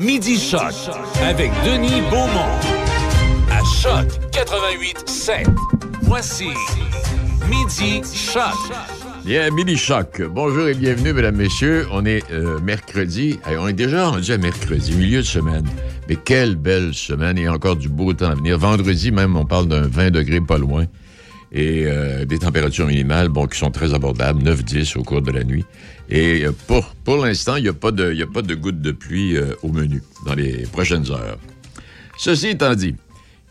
Midi Choc avec Denis Beaumont. À Choc 88 7. Voici Midi Choc. Bien, Midi Choc. Bonjour et bienvenue, mesdames, messieurs. On est euh, mercredi. On est déjà rendu à mercredi, milieu de semaine. Mais quelle belle semaine et encore du beau temps à venir. Vendredi même, on parle d'un 20 degrés pas loin et euh, des températures minimales bon, qui sont très abordables, 9-10 au cours de la nuit. Et euh, pour, pour l'instant, il n'y a, pas de- a pas de gouttes de pluie euh, au menu dans les prochaines heures. Ceci étant dit,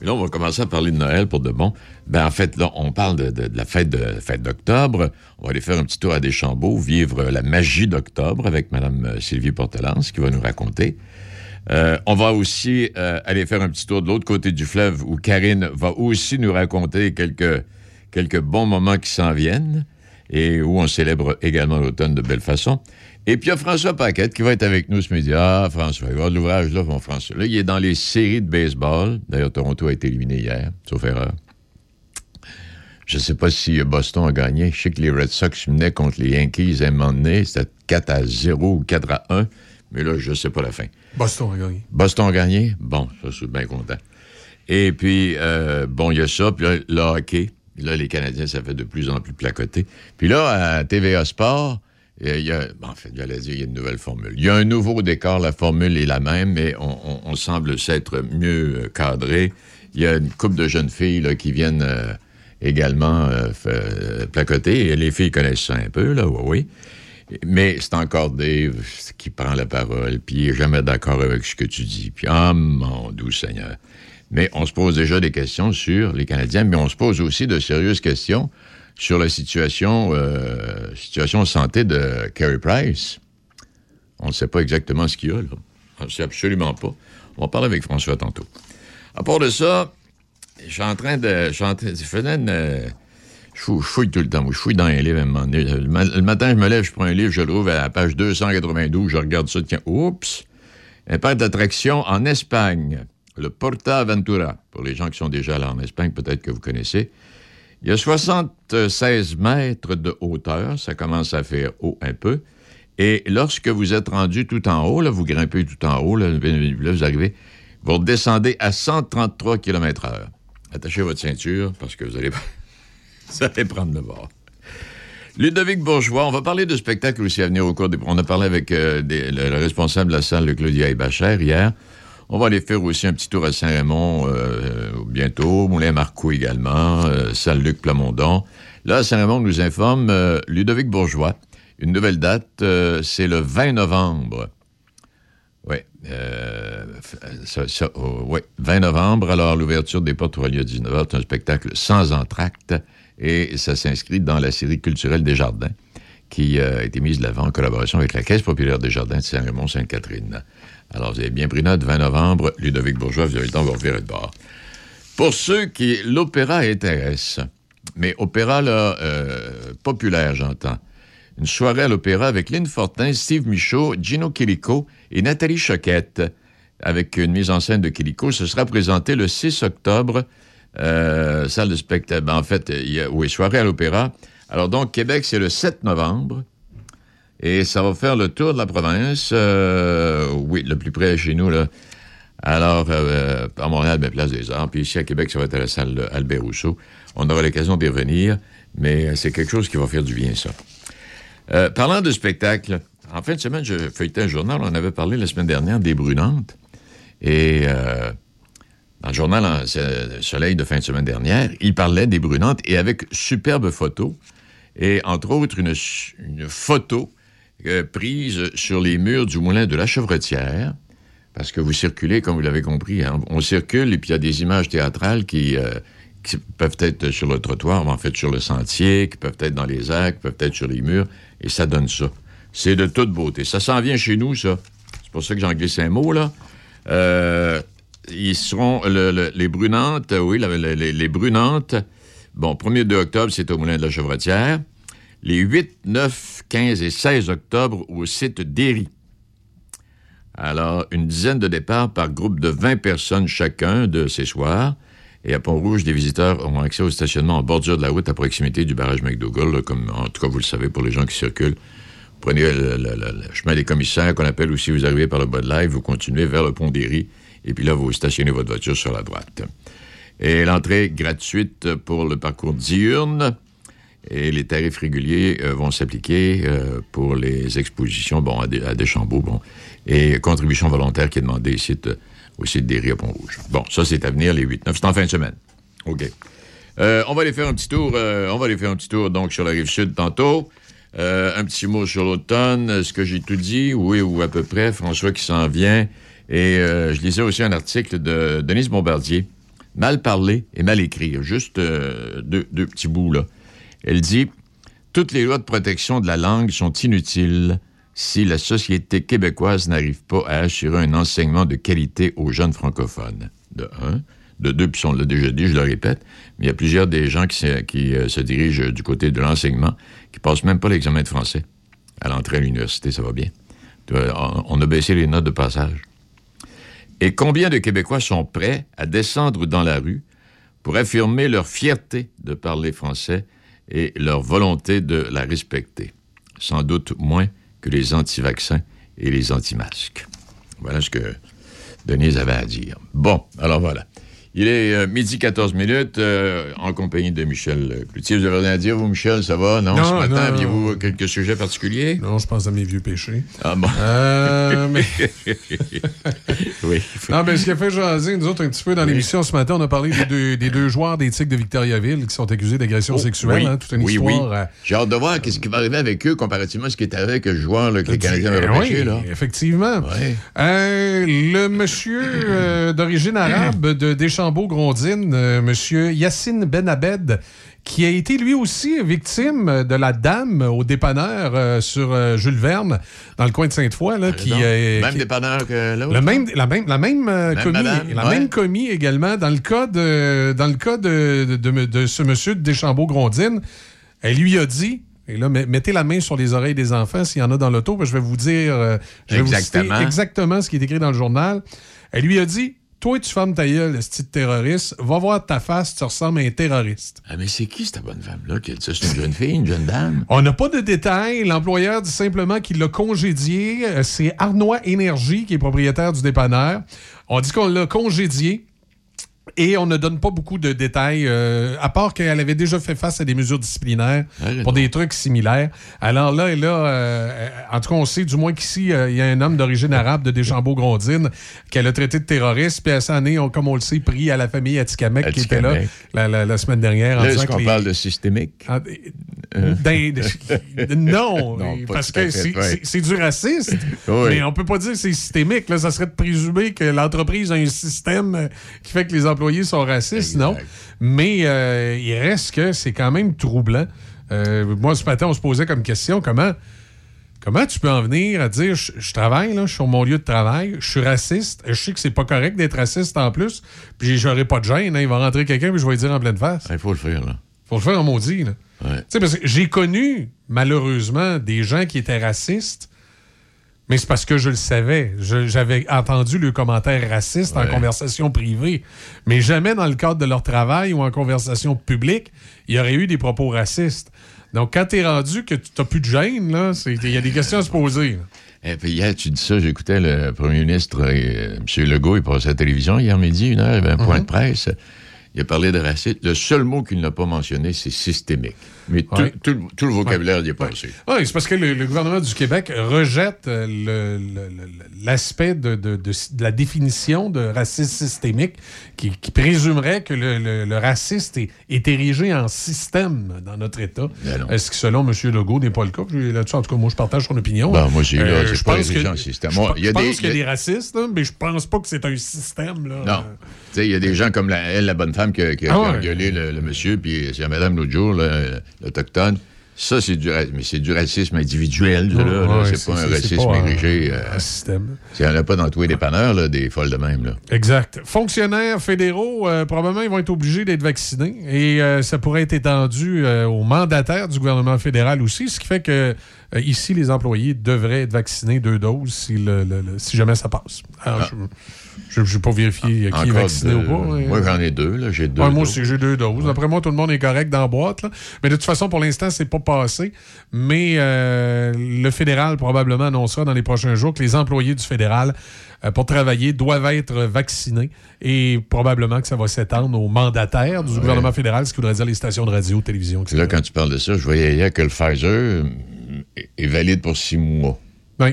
et là, on va commencer à parler de Noël pour de bon. Ben, en fait, là, on parle de, de- la fête de fête d'octobre. On va aller faire un petit tour à Deschambault, vivre la magie d'octobre avec Mme Sylvie Portelance qui va nous raconter. On va aussi aller faire un petit tour de l'autre côté du fleuve où Karine va aussi nous raconter quelques, quelques bons moments qui s'en viennent et où on célèbre également l'automne de belle façon. Et puis il y a François Paquette qui va être avec nous ce midi. Ah, François, il va avoir de l'ouvrage là, mon François. Là, il est dans les séries de baseball. D'ailleurs, Toronto a été éliminé hier, sauf erreur. Je ne sais pas si Boston a gagné. Je sais que les Red Sox venaient contre les Yankees à un moment donné. C'était 4 à 0 ou 4 à 1. Mais là, je ne sais pas la fin. Boston a gagné. Boston a gagné? Bon, ça, je suis bien content. Et puis, euh, bon, il y a ça. Puis là, le hockey. Là, les Canadiens, ça fait de plus en plus placoter. Puis là, à TVA Sport, euh, il y a, en dire, il y a une nouvelle formule. Il y a un nouveau décor, la formule est la même, mais on, semble s'être mieux euh, cadré. Il y a une couple de jeunes filles qui viennent euh, également placoter. Les filles connaissent ça un peu, là, oui, oui. Mais c'est encore Dave qui prend la parole, puis il n'est jamais d'accord avec ce que tu dis. Puis, ah, mon doux Seigneur. Mais on se pose déjà des questions sur les Canadiens, mais on se pose aussi de sérieuses questions sur la situation, euh, situation santé de Carey Price. On ne sait pas exactement ce qu'il y a, là. On ne sait absolument pas. On va parler avec François tantôt. À part de ça, je suis en train de. Je, fouille, je fouille tout le temps. Je fouille dans un livre à un moment donné. Le, ma- le matin, je me lève, je prends un livre, je le trouve à la page 292, je regarde ça, tiens, oups! Un parc d'attractions en Espagne, le Porta Aventura. Pour les gens qui sont déjà allés en Espagne, peut-être que vous connaissez. Il y a 76 mètres de hauteur, ça commence à faire haut un peu. Et lorsque vous êtes rendu tout en haut, là, vous grimpez tout en haut, là, là, vous arrivez, vous redescendez à 133 km h Attachez votre ceinture parce que vous allez, vous allez prendre le bord. Ludovic Bourgeois, on va parler de spectacle aussi à venir au cours des... On a parlé avec euh, le responsable de la salle, le Claudia Ebacher, hier. On va aller faire aussi un petit tour à Saint-Raymond euh, bientôt, Moulin-Marcoux également, euh, salle Luc Plamondon. Là, Saint-Raymond nous informe euh, Ludovic Bourgeois. Une nouvelle date, euh, c'est le 20 novembre. Oui, euh, ça, ça, oh, ouais, 20 novembre. Alors, l'ouverture des portes aura lieu à 19h. C'est un spectacle sans entracte et ça s'inscrit dans la série culturelle des Jardins qui euh, a été mise de l'avant en collaboration avec la Caisse populaire des Jardins de Saint-Raymond-Sainte-Catherine. Alors, vous avez bien pris note, 20 novembre, Ludovic Bourgeois, vous avez le temps de vous revirer de bord. Pour ceux qui... L'opéra intéresse, mais opéra, là, euh, populaire, j'entends. Une soirée à l'opéra avec Lynn Fortin, Steve Michaud, Gino Quilico et Nathalie Choquette, avec une mise en scène de Quilico. Ce sera présenté le 6 octobre, euh, salle de spectacle. Ben, en fait, oui, soirée à l'opéra. Alors donc, Québec, c'est le 7 novembre. Et ça va faire le tour de la province. euh, oui, le plus près chez nous, là. Alors, euh, à Montréal, ben, Place des Arts. Puis ici, à Québec, ça va être à la salle Albert Rousseau. On aura l'occasion d'y revenir, mais c'est quelque chose qui va faire du bien, ça. Euh, parlant de spectacle, en fin de semaine, je feuilletais un journal. On avait parlé la semaine dernière des Brunantes. Et euh, dans le journal Soleil de fin de semaine dernière, il parlait des Brunantes et avec superbe photo. Et entre autres, une photo prise sur les murs du moulin de la Chevretière. Parce que vous circulez, comme vous l'avez compris, hein, on circule et puis il y a des images théâtrales qui, euh, qui peuvent être sur le trottoir, en fait sur le sentier, qui peuvent être dans les airs, qui peuvent être sur les murs, et ça donne ça. C'est de toute beauté. Ça s'en vient chez nous, ça. C'est pour ça que j'en glisse un mot, là. Euh, ils seront le- le- les brunantes, oui, les, les brunantes. Bon, 1er 2 octobre, c'est au Moulin de la Chevretière. Les 8, 9, 15 et 16 octobre au site d'Éry. Alors, une dizaine de départs par groupe de 20 personnes chacun de ces soirs. Et à Pont-Rouge, des visiteurs auront accès au stationnement en bordure de la route à proximité du barrage McDougall, comme en tout cas vous le savez pour les gens qui circulent prenez le, chemin des commissaires qu'on appelle aussi, vous arrivez par le bas de l'air, vous continuez vers le pont d'Éry, et puis là, vous stationnez votre voiture sur la droite. Et l'entrée gratuite pour le parcours diurne. Et les tarifs réguliers euh, vont s'appliquer euh, pour les expositions bon, à, des, à. Bon, et contribution volontaire qui est demandée ici, euh, au site d'Éry à Pont-Rouge. Bon, ça, c'est à venir les 8-9. C'est en fin de semaine. OK. On va aller faire un petit tour. on va faire un tour donc sur la rive sud tantôt. Un petit mot sur l'automne. Est-ce que j'ai tout dit? Oui, ou à peu près. François qui s'en vient. Et je lisais aussi un article de Denise Bombardier. Mal parler et mal écrire. Juste deux petits bouts, là. Elle dit Toutes les lois de protection de la langue sont inutiles si la société québécoise n'arrive pas à assurer un enseignement de qualité aux jeunes francophones. De un. De deux, puis on l'a déjà dit, je le répète, mais il y a plusieurs des gens qui, se, euh, dirigent du côté de l'enseignement qui passent même pas l'examen de français. À l'entrée à l'université, ça va bien. On a baissé les notes de passage. Et combien de Québécois sont prêts à descendre dans la rue pour affirmer leur fierté de parler français et leur volonté de la respecter? Sans doute moins que les anti-vaccins et les anti-masques. Voilà ce que Denise avait à dire. Bon, alors voilà. Il est euh, midi 14 minutes, euh, en compagnie de Michel Cloutier. Vous avez rien à dire, vous, Michel, ça va? Non, Non, ce matin, aviez-vous quelques sujets particuliers? Non, je pense à mes vieux péchés. Ah bon. Euh, mais, oui. non, mais ce qui a fait jaser, nous autres, un petit peu dans l'émission ce matin, on a parlé des deux, des deux joueurs des Tigres de Victoriaville qui sont accusés d'agression sexuelle. oui, hein, toute une oui, histoire. oui. J'ai hâte de voir qu'est-ce qui va arriver avec eux comparativement à ce qui est arrivé avec le joueur là, que les Canadiens repêché, oui, là. effectivement. Le monsieur d'origine arabe de Deschambault-Grondines, euh, monsieur Yassine Ben Abed, qui a été lui aussi victime de la dame au dépanneur euh, sur euh, Jules Verne, dans le coin de Sainte-Foy, là, qui, euh, même qui- dépanneur que l'autre. le même, la même, la même, euh, Même commis, madame, la ouais. même commis également dans le cas de, dans le cas de, de, de- de ce monsieur de Deschambault-Grondines. Elle lui a dit, et là, met- mettez la main sur les oreilles des enfants s'il y en a dans l'auto, je vais vous dire, je vais vous Exactement. citer exactement ce qui est écrit dans le journal. Elle lui a dit, toi, tu fermes ta gueule, le style terroriste, va voir ta face, tu ressembles à un terroriste. Ah, mais c'est qui cette bonne femme-là qui a dit ça? C'est une jeune fille, une jeune dame? On n'a pas de détails. L'employeur dit simplement qu'il l'a congédié. Euh, C'est Arnois Énergie qui est propriétaire du dépanneur. On dit qu'on l'a congédié. Et on ne donne pas beaucoup de détails, euh, à part qu'elle avait déjà fait face à des mesures disciplinaires Ah, pour des trucs similaires. Alors là, et là, euh, en tout cas, on sait du moins qu'ici, euh, il y a un homme d'origine arabe de Deschambault-Grondines qu'elle a traité de terroriste, puis à sa année, on, comme on le sait, pris à la famille Atikamek qui était là la, la- la semaine dernière. Là, est-ce qu'on les- parle de systémique? ah, non, Non, parce que c'est ouais. c'est- du racisme. Oui. Mais on peut pas dire que c'est systémique. Là, ça serait de présumer que l'entreprise a un système euh, qui fait que les employés sont racistes, Exact. non. Mais euh, il reste que c'est quand même troublant. Euh, moi, ce matin, on se posait comme question comment. Comment tu peux en venir à dire je, je travaille, là, je suis sur mon lieu de travail, je suis raciste, je sais que c'est pas correct d'être raciste en plus, puis j'aurai pas de gêne, hein, il va rentrer quelqu'un puis je vais lui dire en pleine face. Il faut le faire, là. Faut le faire en maudit, là. Ouais. Tu sais, parce que j'ai connu, malheureusement, des gens qui étaient racistes, mais c'est parce que je le savais. J'avais entendu le commentaire raciste en conversation privée, mais jamais dans le cadre de leur travail ou en conversation publique, il y aurait eu des propos racistes. Donc, quand t'es rendu que tu n'as plus de gêne, il y a des questions à se poser. là. Et puis hier, tu dis ça, j'écoutais le premier ministre, euh, M. Legault, il passait à la télévision hier midi, une heure, il y avait un Mhm. point de presse. Il a parlé de racisme. Le seul mot qu'il n'a pas mentionné, c'est systémique. Mais tout, Ouais. tout le- tout le vocabulaire y est passé. Oui, c'est parce que le, le gouvernement du Québec rejette euh, l'aspect de, de- de- de la définition de racisme systémique qui, qui présumerait que le, le- le raciste est, est érigé en système dans notre État. Ben. Est-ce que selon M. Legault n'est pas le cas? Là-dessus, en tout cas, moi, je partage son opinion. Ben, moi là, c'est je pas pense érigé en système. Je, il y a pense qu'il y a des racistes, là, mais je pense pas que c'est un système. Là. Non. Il y a des gens comme la, elle, la bonne femme qui a, qui a- Ah qui a ouais. engueulé le, le monsieur, puis c'est la madame l'autre jour, là, l'autochtone. Ça, c'est du, mais c'est du racisme individuel, ça, là, là. Ouais, c'est pas un racisme érigé. euh, système. Il n'y en a pas dans tous les dépanneurs, là, des folles de même. Là. Exact. Fonctionnaires fédéraux, euh, probablement, ils vont être obligés d'être vaccinés et euh, ça pourrait être étendu euh, aux mandataires du gouvernement fédéral aussi, ce qui fait que euh, ici, les employés devraient être vaccinés deux doses si, le- le- le- si jamais ça passe. Alors, je n'ai pas vérifié euh, qui est vacciné ou pas. Moi, j'en ai deux. là. J'ai deux. Ouais, moi aussi, j'ai deux doses. Après moi, tout le monde est correct dans la boîte. là. Mais de toute façon, pour l'instant, c'est pas passé, mais euh, le fédéral probablement annoncera dans les prochains jours que les employés du fédéral euh, pour travailler doivent être vaccinés et probablement que ça va s'étendre aux mandataires du gouvernement fédéral, ce qui voudrait dire les stations de radio, télévision, etc. Là, quand tu parles de ça, je voyais hier que le Pfizer est- est valide pour six mois. Oui.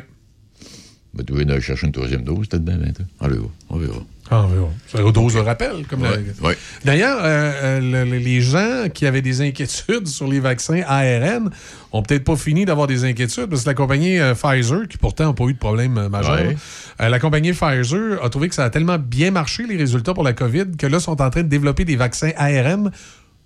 Ben, tu veux aller chercher une troisième dose, peut-être bien, maintenant. On verra. On verra. Ah, oui, oui. C'est une dose de rappel. Comme la- Ouais, ouais. D'ailleurs, euh, euh, le- le- les gens qui avaient des inquiétudes sur les vaccins ARN ont peut-être pas fini d'avoir des inquiétudes parce que la compagnie euh, Pfizer, qui pourtant n'a pas eu de problème majeur, Ouais. la compagnie Pfizer a trouvé que ça a tellement bien marché, les résultats pour la COVID, que là, sont en train de développer des vaccins ARN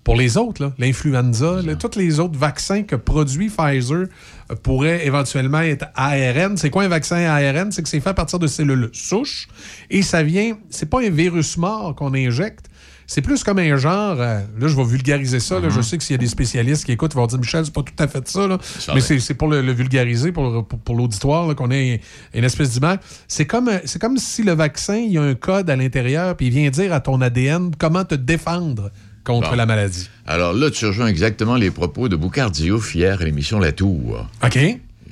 pour les autres, l'influenza, tous les autres vaccins que produit Pfizer euh, pourraient éventuellement être ARN. C'est quoi un vaccin ARN? C'est que c'est fait à partir de cellules souches et ça vient, c'est pas un virus mort qu'on injecte, c'est plus comme un genre, euh, là je vais vulgariser ça, là, je sais que s'il y a des spécialistes qui écoutent, ils vont dire Michel, c'est pas tout à fait ça, là. Mais c'est pour le, le vulgariser, pour, pour, pour l'auditoire, qu'on ait une espèce d'image. C'est comme, euh, c'est comme si le vaccin, il y a un code à l'intérieur, puis il vient dire à ton ADN comment te défendre contre Bon. la maladie. Alors là, tu rejoins exactement les propos de Boucard Diouf hier à l'émission La Tour. OK?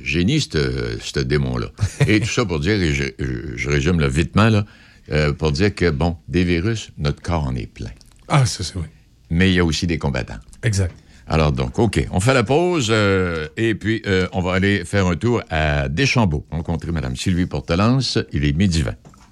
Génie, ce démon-là. Et tout ça pour dire, et je, je- je résume là, vitement, là, euh, pour dire que, bon, des virus, notre corps en est plein. Ah, c'est c'est oui. Mais il y a aussi des combattants. Exact. Alors donc, OK, on fait la pause euh, et puis euh, on va aller faire un tour à Deschambault, rencontrer Mme Sylvie Portelance. Il est midi 20.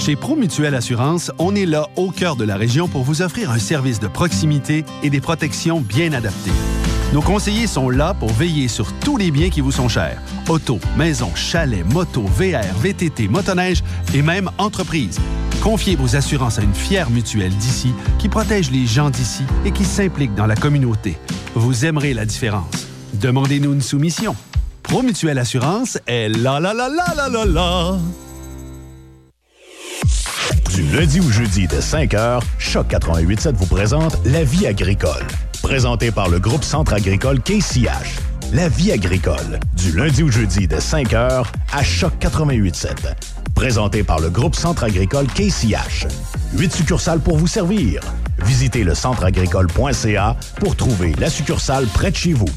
Chez Promutuelle Assurance, on est là au cœur de la région pour vous offrir un service de proximité et des protections bien adaptées. Nos conseillers sont là pour veiller sur tous les biens qui vous sont chers. Auto, maison, chalet, moto, VR, VTT, motoneige et même entreprise. Confiez vos assurances à une fière mutuelle d'ici qui protège les gens d'ici et qui s'implique dans la communauté. Vous aimerez la différence. Demandez-nous une soumission. Promutuelle Assurance est la la la la la la la. Du lundi au jeudi de 5h, Choc 88.7 vous présente La vie agricole. Présenté par le groupe Centre agricole KCH. La vie agricole. Du lundi au jeudi de 5h à Choc 88.7. Présenté par le groupe Centre agricole KCH. Huit succursales pour vous servir. Visitez le centreagricole.ca pour trouver la succursale près de chez vous.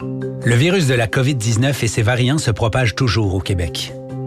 Le virus de la COVID-19 et ses variants se propagent toujours au Québec.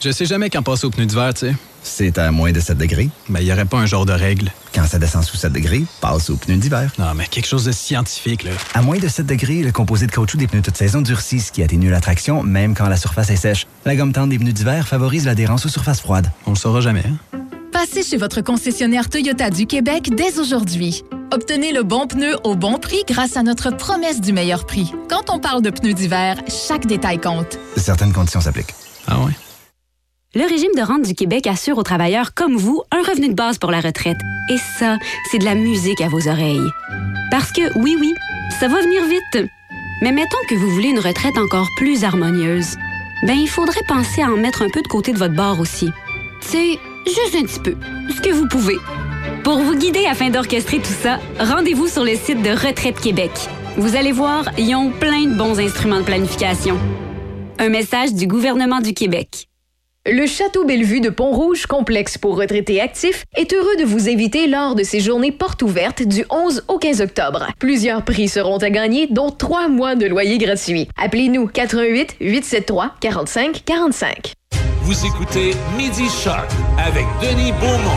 Je sais jamais quand passer au pneu d'hiver, tu sais. C'est à moins de 7 degrés. Mais il n'y aurait pas un genre de règle. Quand ça descend sous 7 degrés, passe aux pneus d'hiver. Non, mais quelque chose de scientifique, là. À moins de 7 degrés, le composé de caoutchouc des pneus toute saison durcit, ce qui atténue la traction, même quand la surface est sèche. La gomme tendre des pneus d'hiver favorise l'adhérence aux surfaces froides. On le saura jamais, hein? Passez chez votre concessionnaire Toyota du Québec dès aujourd'hui. Obtenez le bon pneu au bon prix grâce à notre promesse du meilleur prix. Quand on parle de pneus d'hiver, chaque détail compte. Certaines conditions s'appliquent. Ah ouais? Le régime de rente du Québec assure aux travailleurs comme vous un revenu de base pour la retraite. Et ça, c'est de la musique à vos oreilles. Parce que, oui, oui, ça va venir vite. Mais mettons que vous voulez une retraite encore plus harmonieuse. Ben, il faudrait penser à en mettre un peu de côté de votre bord aussi. C'est juste un petit peu. Ce que vous pouvez. Pour vous guider afin d'orchestrer tout ça, rendez-vous sur le site de Retraite Québec. Vous allez voir, ils ont plein de bons instruments de planification. Un message du gouvernement du Québec. Le Château Bellevue de Pont-Rouge, complexe pour retraités actifs, est heureux de vous inviter lors de ses journées portes ouvertes du 11 au 15 octobre. Plusieurs prix seront à gagner, dont trois mois de loyer gratuit. Appelez-nous 88 873 45 45. Vous écoutez Midi Shark avec Denis Beaumont.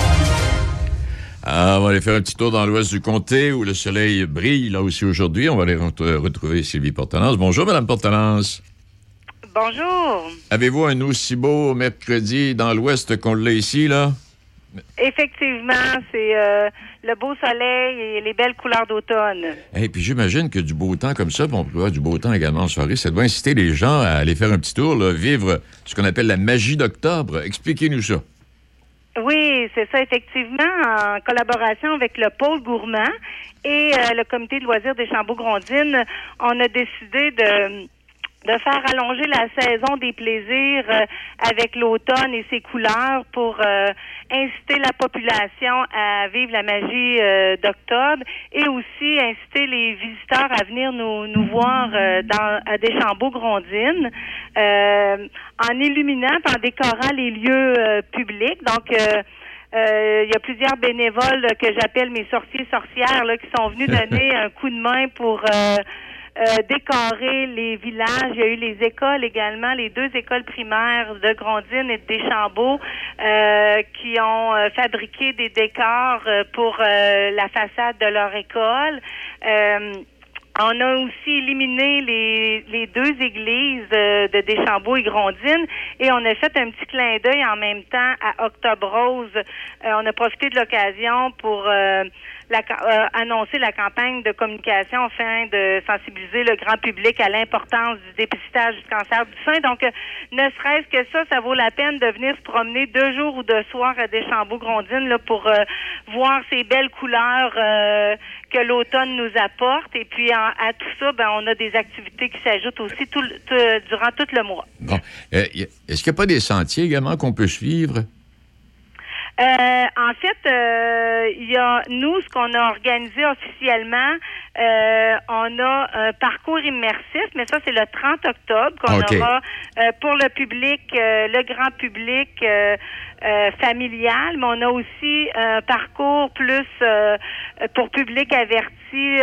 Ah, on va aller faire un petit tour dans l'ouest du comté où le soleil brille là aussi aujourd'hui. On va aller ret- retrouver Sylvie Portelance. Bonjour, Madame Portelance. Bonjour. Avez-vous un aussi beau mercredi dans l'Ouest qu'on l'a ici, là? Effectivement, c'est euh, le beau soleil et les belles couleurs d'automne. Et puis j'imagine que du beau temps comme ça, puis on peut avoir du beau temps également en soirée, ça doit inciter les gens à aller faire un petit tour, là, vivre ce qu'on appelle la magie d'octobre. Expliquez-nous ça. Oui, c'est ça, effectivement, en collaboration avec le pôle gourmand et euh, le comité de loisirs des Chambeaux-Grondines, on a décidé de de faire allonger la saison des plaisirs euh, avec l'automne et ses couleurs pour euh, inciter la population à vivre la magie euh, d'octobre et aussi inciter les visiteurs à venir nous, nous voir dans à Deschambault-Grondines en illuminant, en décorant les lieux publics. Donc il y a plusieurs bénévoles que j'appelle mes sorciers sorcières là, qui sont venus donner un coup de main pour euh, décorer les villages. Il y a eu les écoles également, les deux écoles primaires de Grondine et de Deschambault euh, qui ont euh, fabriqué des décors pour la façade de leur école. On a aussi éliminé les, les deux églises de Deschambault et Grondine et on a fait un petit clin d'œil en même temps à Octobre Rose. on a profité de l'occasion pour la, euh, annoncer la campagne de communication afin de sensibiliser le grand public à l'importance du dépistage du cancer du sein. Donc, euh, ne serait-ce que ça, ça vaut la peine de venir se promener deux jours ou deux soirs à Deschambault-Grondines là, pour euh, voir ces belles couleurs que l'automne nous apporte. Et puis, à tout ça, ben, on a des activités qui s'ajoutent aussi tout, durant tout le mois. Bon. Est-ce qu'il n'y a pas des sentiers également qu'on peut suivre? Euh, en fait, euh, il y a nous ce qu'on a organisé officiellement, euh, on a un parcours immersif, mais ça c'est le 30 octobre qu'on aura pour le public, le grand public familial, mais on a aussi un parcours plus pour public averti,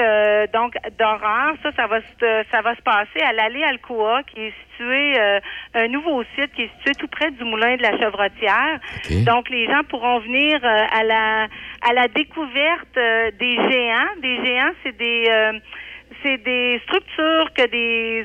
donc d'horreur. Ça, ça va se, ça va se passer à l'allée Alcoa, qui est situé un nouveau site qui est situé tout près du moulin de la Chevrotière. Donc les gens pourront venir à la à la découverte des géants. Des géants, c'est des euh, c'est des structures que des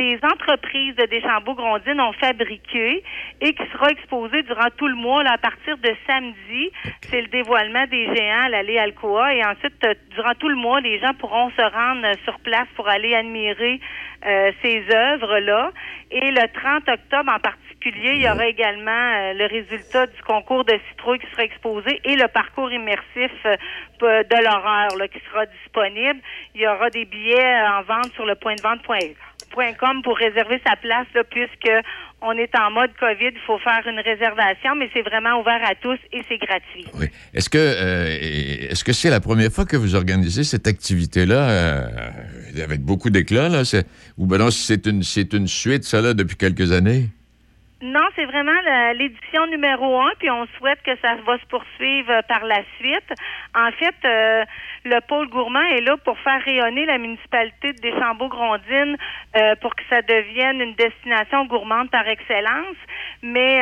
des entreprises de Deschambault-Grondines ont fabriquées et qui sera exposée durant tout le mois à partir de samedi. C'est le dévoilement des géants à l'allée Alcoa et ensuite euh, durant tout le mois les gens pourront se rendre sur place pour aller admirer euh, ces œuvres-là. Et le 30 octobre en particulier, il y aura également euh, le résultat du concours de citrouille qui sera exposé et le parcours immersif euh, de l'horreur qui sera disponible. Il y aura des billets en vente sur le point de vente.com pour réserver sa place puisque on est en mode COVID, il faut faire une réservation, mais c'est vraiment ouvert à tous et c'est gratuit. Oui. Est-ce que euh, est-ce que c'est la première fois que vous organisez cette activité-là euh, avec beaucoup d'éclat là, ou ben non, c'est une c'est une suite ça là depuis quelques années? Non, c'est vraiment l'édition numéro un, puis on souhaite que ça va se poursuivre euh, par la suite. En fait, euh, le pôle gourmand est là pour faire rayonner la municipalité de Deschambault-Grondines euh, pour que ça devienne une destination gourmande par excellence. Mais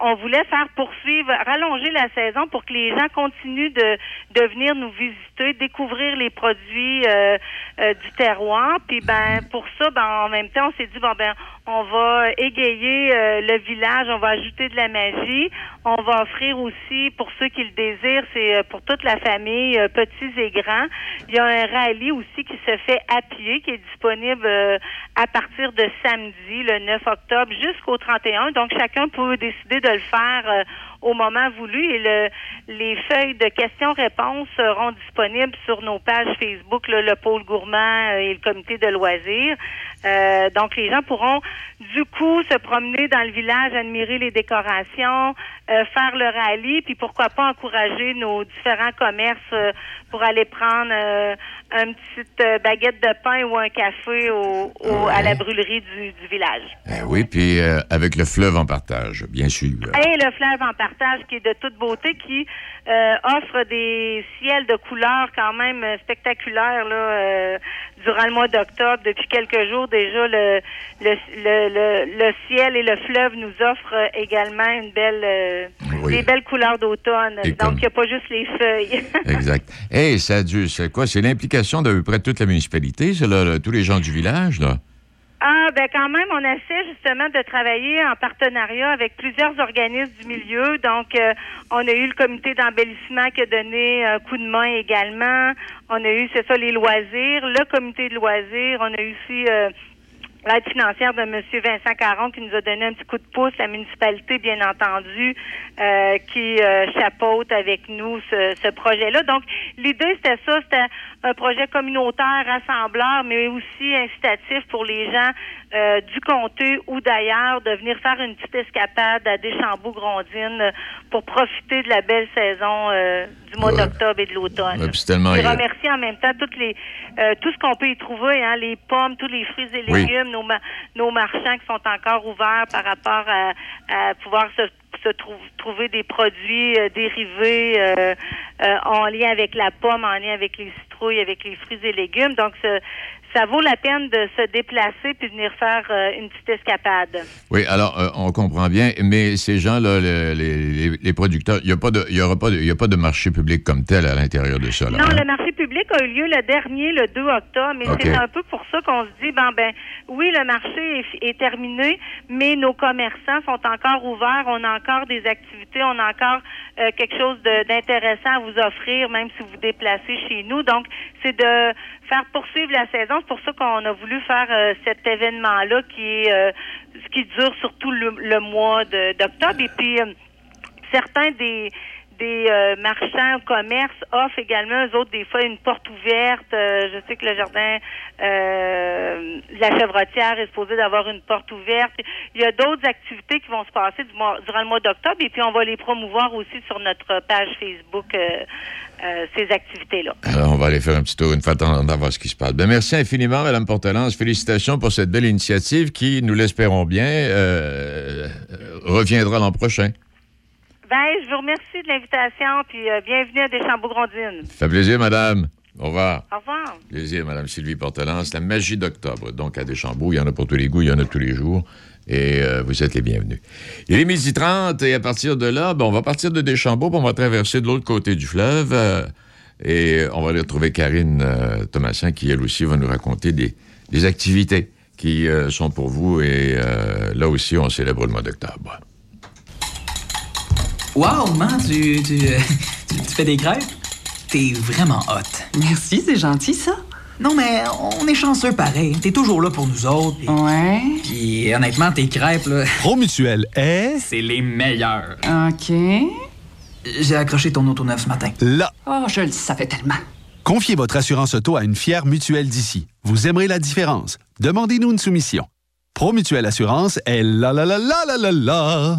on voulait faire poursuivre, rallonger la saison pour que les gens continuent de, de venir nous visiter, découvrir les produits du terroir. Puis ben pour ça, ben en même temps, on s'est dit bon ben on va égayer euh, le village, on va ajouter de la magie. On va offrir aussi, pour ceux qui le désirent, c'est euh, pour toute la famille, euh, petits et grands. Il y a un rallye aussi qui se fait à pied, qui est disponible à partir de samedi, le 9 octobre, jusqu'au 31. Donc, chacun peut décider de le faire au moment voulu et le, les feuilles de questions-réponses seront disponibles sur nos pages Facebook, le pôle gourmand et le comité de loisirs. Euh, donc, les gens pourront du coup se promener dans le village, admirer les décorations, euh, faire le rallye, puis pourquoi pas encourager nos différents commerces euh, pour aller prendre une petite baguette de pain ou un café au, à la brûlerie du, du village. Eh oui, puis avec le fleuve en partage, bien sûr. Et le fleuve en partage qui est de toute beauté, qui offre des ciels de couleurs quand même spectaculaires là, durant le mois d'octobre. Depuis quelques jours déjà, le, le, le, le, ciel et le fleuve nous offrent également une belle, euh, des belles couleurs d'automne. Donc, il n'y a pas juste les feuilles. exact. Hey, ça a dû, c'est quoi? C'est l'implication de peu près toute la municipalité, c'est là, tous les gens du village, là? Ah, ben quand même, on essaie justement de travailler en partenariat avec plusieurs organismes du milieu. Donc, euh, on a eu le comité d'embellissement qui a donné un coup de main également. On a eu, c'est ça, les loisirs, le comité de loisirs. On a eu aussi euh, l'aide financière de M. Vincent Caron qui nous a donné un petit coup de pouce, la municipalité, bien entendu, euh, qui euh, chapeaute avec nous ce, ce projet-là. Donc, l'idée, c'était ça, c'était un projet communautaire, rassembleur, mais aussi incitatif pour les gens euh, du comté ou d'ailleurs de venir faire une petite escapade à Deschambault-Grondines euh, pour profiter de la belle saison euh, du mois Ouais. d'octobre et de l'automne. Ouais, Je remercie en même temps toutes les euh, tout ce qu'on peut y trouver, hein, les pommes, tous les fruits et Oui. légumes, nos, ma- nos marchands qui sont encore ouverts par rapport à, à pouvoir se, se trou- trouver des produits euh, dérivés euh, euh, en lien avec la pomme, en lien avec les avec les fruits et légumes. Donc, ce- ça vaut la peine de se déplacer puis venir faire euh, une petite escapade. Oui, alors, euh, on comprend bien, mais ces gens-là, le- les, les- les producteurs, il n'y a pas de, il y aura pas de, y a pas de marché public comme tel à l'intérieur de ça, là. Non, hein? le marché public a eu lieu le dernier, le 2 octobre, mais c'est un peu pour ça qu'on se dit, ben, ben, oui, le marché est, est terminé, mais nos commerçants sont encore ouverts, on a encore des activités, on a encore euh, quelque chose d'intéressant à vous offrir, même si vous vous déplacez chez nous. Donc, c'est de faire poursuivre la saison. C'est pour ça qu'on a voulu faire euh, cet événement-là qui euh, qui dure surtout le, le mois d'octobre. Et puis, euh, certains des des euh, marchands commerces offrent également eux autres des fois une porte ouverte. Euh, je sais que le jardin euh, la chevrotière est supposé d'avoir une porte ouverte. Il y a d'autres activités qui vont se passer du mois- durant le mois d'octobre et puis on va les promouvoir aussi sur notre page Facebook euh, euh, ces activités-là. Alors, on va aller faire un petit tour une fois de temps en temps, voir ce qui se passe. Ben, merci infiniment, Mme Portelance. Félicitations pour cette belle initiative qui, nous l'espérons bien, euh, reviendra l'an prochain. Ben, je vous remercie de l'invitation puis euh, bienvenue à Deschambault-Grondines. Ça fait plaisir, madame. Au revoir. Au revoir. Plaisir, Madame Sylvie Portelance. La magie d'octobre. Donc, à Deschambault, il y en a pour tous les goûts, il y en a tous les jours. Et euh, vous êtes les bienvenus. Il est midi 30 et à partir de là, ben, on va partir de Deschambault, puis on va traverser de l'autre côté du fleuve. euh, et on va aller retrouver Karine Thomasin qui, elle aussi, va nous raconter des, des activités qui sont pour vous. Et là aussi, on célèbre le mois d'octobre. Wow, man, tu, tu, tu, tu fais des crêpes? T'es vraiment hot. Merci, c'est gentil, ça. Non, mais on est chanceux pareil. T'es toujours là pour nous autres. pis- Ouais. Puis honnêtement, tes crêpes, là, Promutuel est c'est les meilleurs. OK. J'ai accroché ton auto neuf ce matin. là. Oh, je le savais tellement. Confiez votre assurance auto à une fière mutuelle d'ici. Vous aimerez la différence. Demandez-nous une soumission. Promutuelle Assurance est la la la la la la la.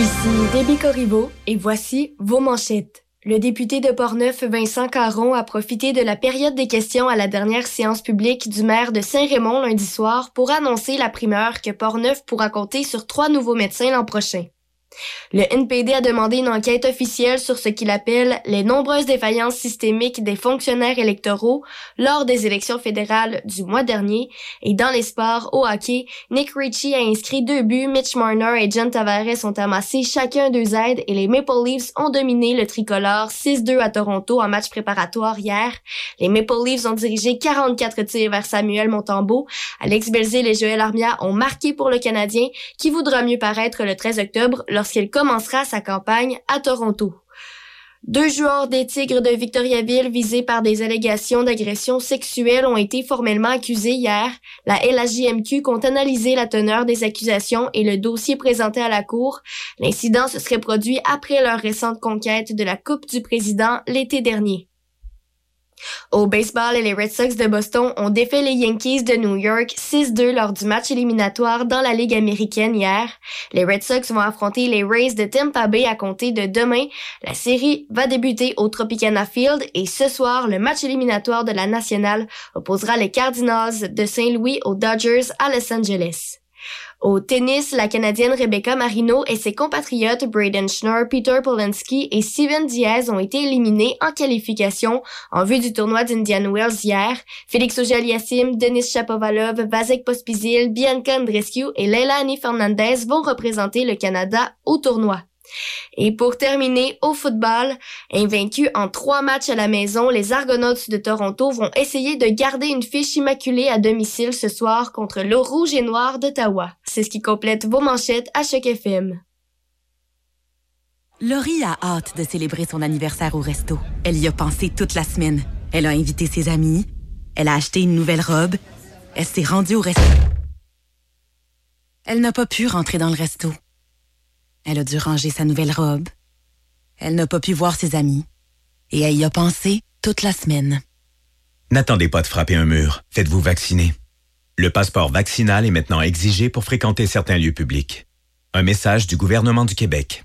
Ici Déby Corriveau et voici vos manchettes. Le député de Portneuf, Vincent Caron, a profité de la période des questions à la dernière séance publique du maire de Saint-Raymond lundi soir pour annoncer la primeur que Portneuf pourra compter sur trois nouveaux médecins l'an prochain. Le NPD a demandé une enquête officielle sur ce qu'il appelle les nombreuses défaillances systémiques des fonctionnaires électoraux lors des élections fédérales du mois dernier. Et dans les sports, au hockey, Nick Ritchie a inscrit deux buts, Mitch Marner et John Tavares ont amassé chacun deux aides et les Maple Leafs ont dominé le tricolore 6-2 à Toronto en match préparatoire hier. Les Maple Leafs ont dirigé 44 tirs vers Samuel Montembeau. Alex Belzil et Joël Armia ont marqué pour le Canadien qui voudra mieux paraître le 13 octobre lorsqu'il commencera sa campagne à Toronto. Deux joueurs des Tigres de Victoriaville visés par des allégations d'agression sexuelle ont été formellement accusés hier. La LHJMQ compte analyser la teneur des accusations et le dossier présenté à la Cour. L'incident se serait produit après leur récente conquête de la Coupe du Président l'été dernier. Au baseball, les Red Sox de Boston ont défait les Yankees de New York 6-2 lors du match éliminatoire dans la Ligue américaine hier. Les Red Sox vont affronter les Rays de Tampa Bay à compter de demain. La série va débuter au Tropicana Field et ce soir, le match éliminatoire de la Nationale opposera les Cardinals de Saint-Louis aux Dodgers à Los Angeles. Au tennis, la Canadienne Rebecca Marino et ses compatriotes Braden Schnorr, Peter Polanski et Steven Diaz ont été éliminés en qualification en vue du tournoi d'Indian Wells hier. Félix Auger-Aliassime, Denis Shapovalov, Vasek Pospisil, Bianca Andreescu et Leila Annie Fernandez vont représenter le Canada au tournoi. Et pour terminer, au football, invaincus en trois matchs à la maison, les Argonauts de Toronto vont essayer de garder une fiche immaculée à domicile ce soir contre le Rouge et Noir d'Ottawa. C'est ce qui complète vos manchettes à chaque FM. Laurie a hâte de célébrer son anniversaire au resto. Elle y a pensé toute la semaine. Elle a invité ses amis. Elle a acheté une nouvelle robe. Elle s'est rendue au resto. Elle n'a pas pu rentrer dans le resto. Elle a dû ranger sa nouvelle robe. Elle n'a pas pu voir ses amis. Et elle y a pensé toute la semaine. N'attendez pas de frapper un mur. Faites-vous vacciner. Le passeport vaccinal est maintenant exigé pour fréquenter certains lieux publics. Un message du gouvernement du Québec.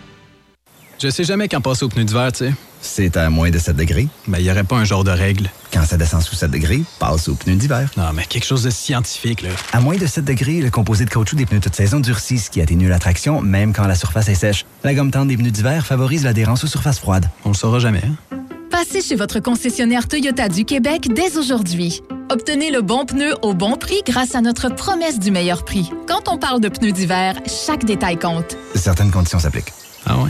Je sais jamais quand passer au pneu d'hiver, tu sais. C'est à moins de 7 degrés. Mais il n'y aurait pas un genre de règle. Quand ça descend sous 7 degrés, passe aux pneus d'hiver. Non, mais quelque chose de scientifique, là. À moins de 7 degrés, le composé de caoutchouc des pneus toute saison durcit, ce qui atténue la traction, même quand la surface est sèche. La gomme tendre des pneus d'hiver favorise l'adhérence aux surfaces froides. On le saura jamais, hein? Passez chez votre concessionnaire Toyota du Québec dès aujourd'hui. Obtenez le bon pneu au bon prix grâce à notre promesse du meilleur prix. Quand on parle de pneus d'hiver, chaque détail compte. Certaines conditions s'appliquent. Ah ouais?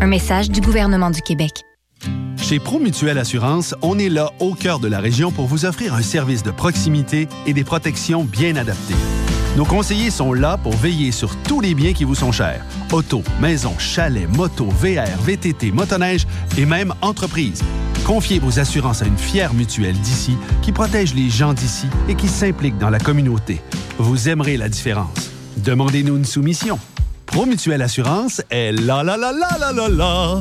Un message du gouvernement du Québec. Chez Promutuelle Assurance, on est là au cœur de la région pour vous offrir un service de proximité et des protections bien adaptées. Nos conseillers sont là pour veiller sur tous les biens qui vous sont chers. Auto, maison, chalet, moto, VR, VTT, motoneige et même entreprise. Confiez vos assurances à une fière mutuelle d'ici qui protège les gens d'ici et qui s'implique dans la communauté. Vous aimerez la différence. Demandez-nous une soumission. Promutuelle Assurance est la la la la la la la.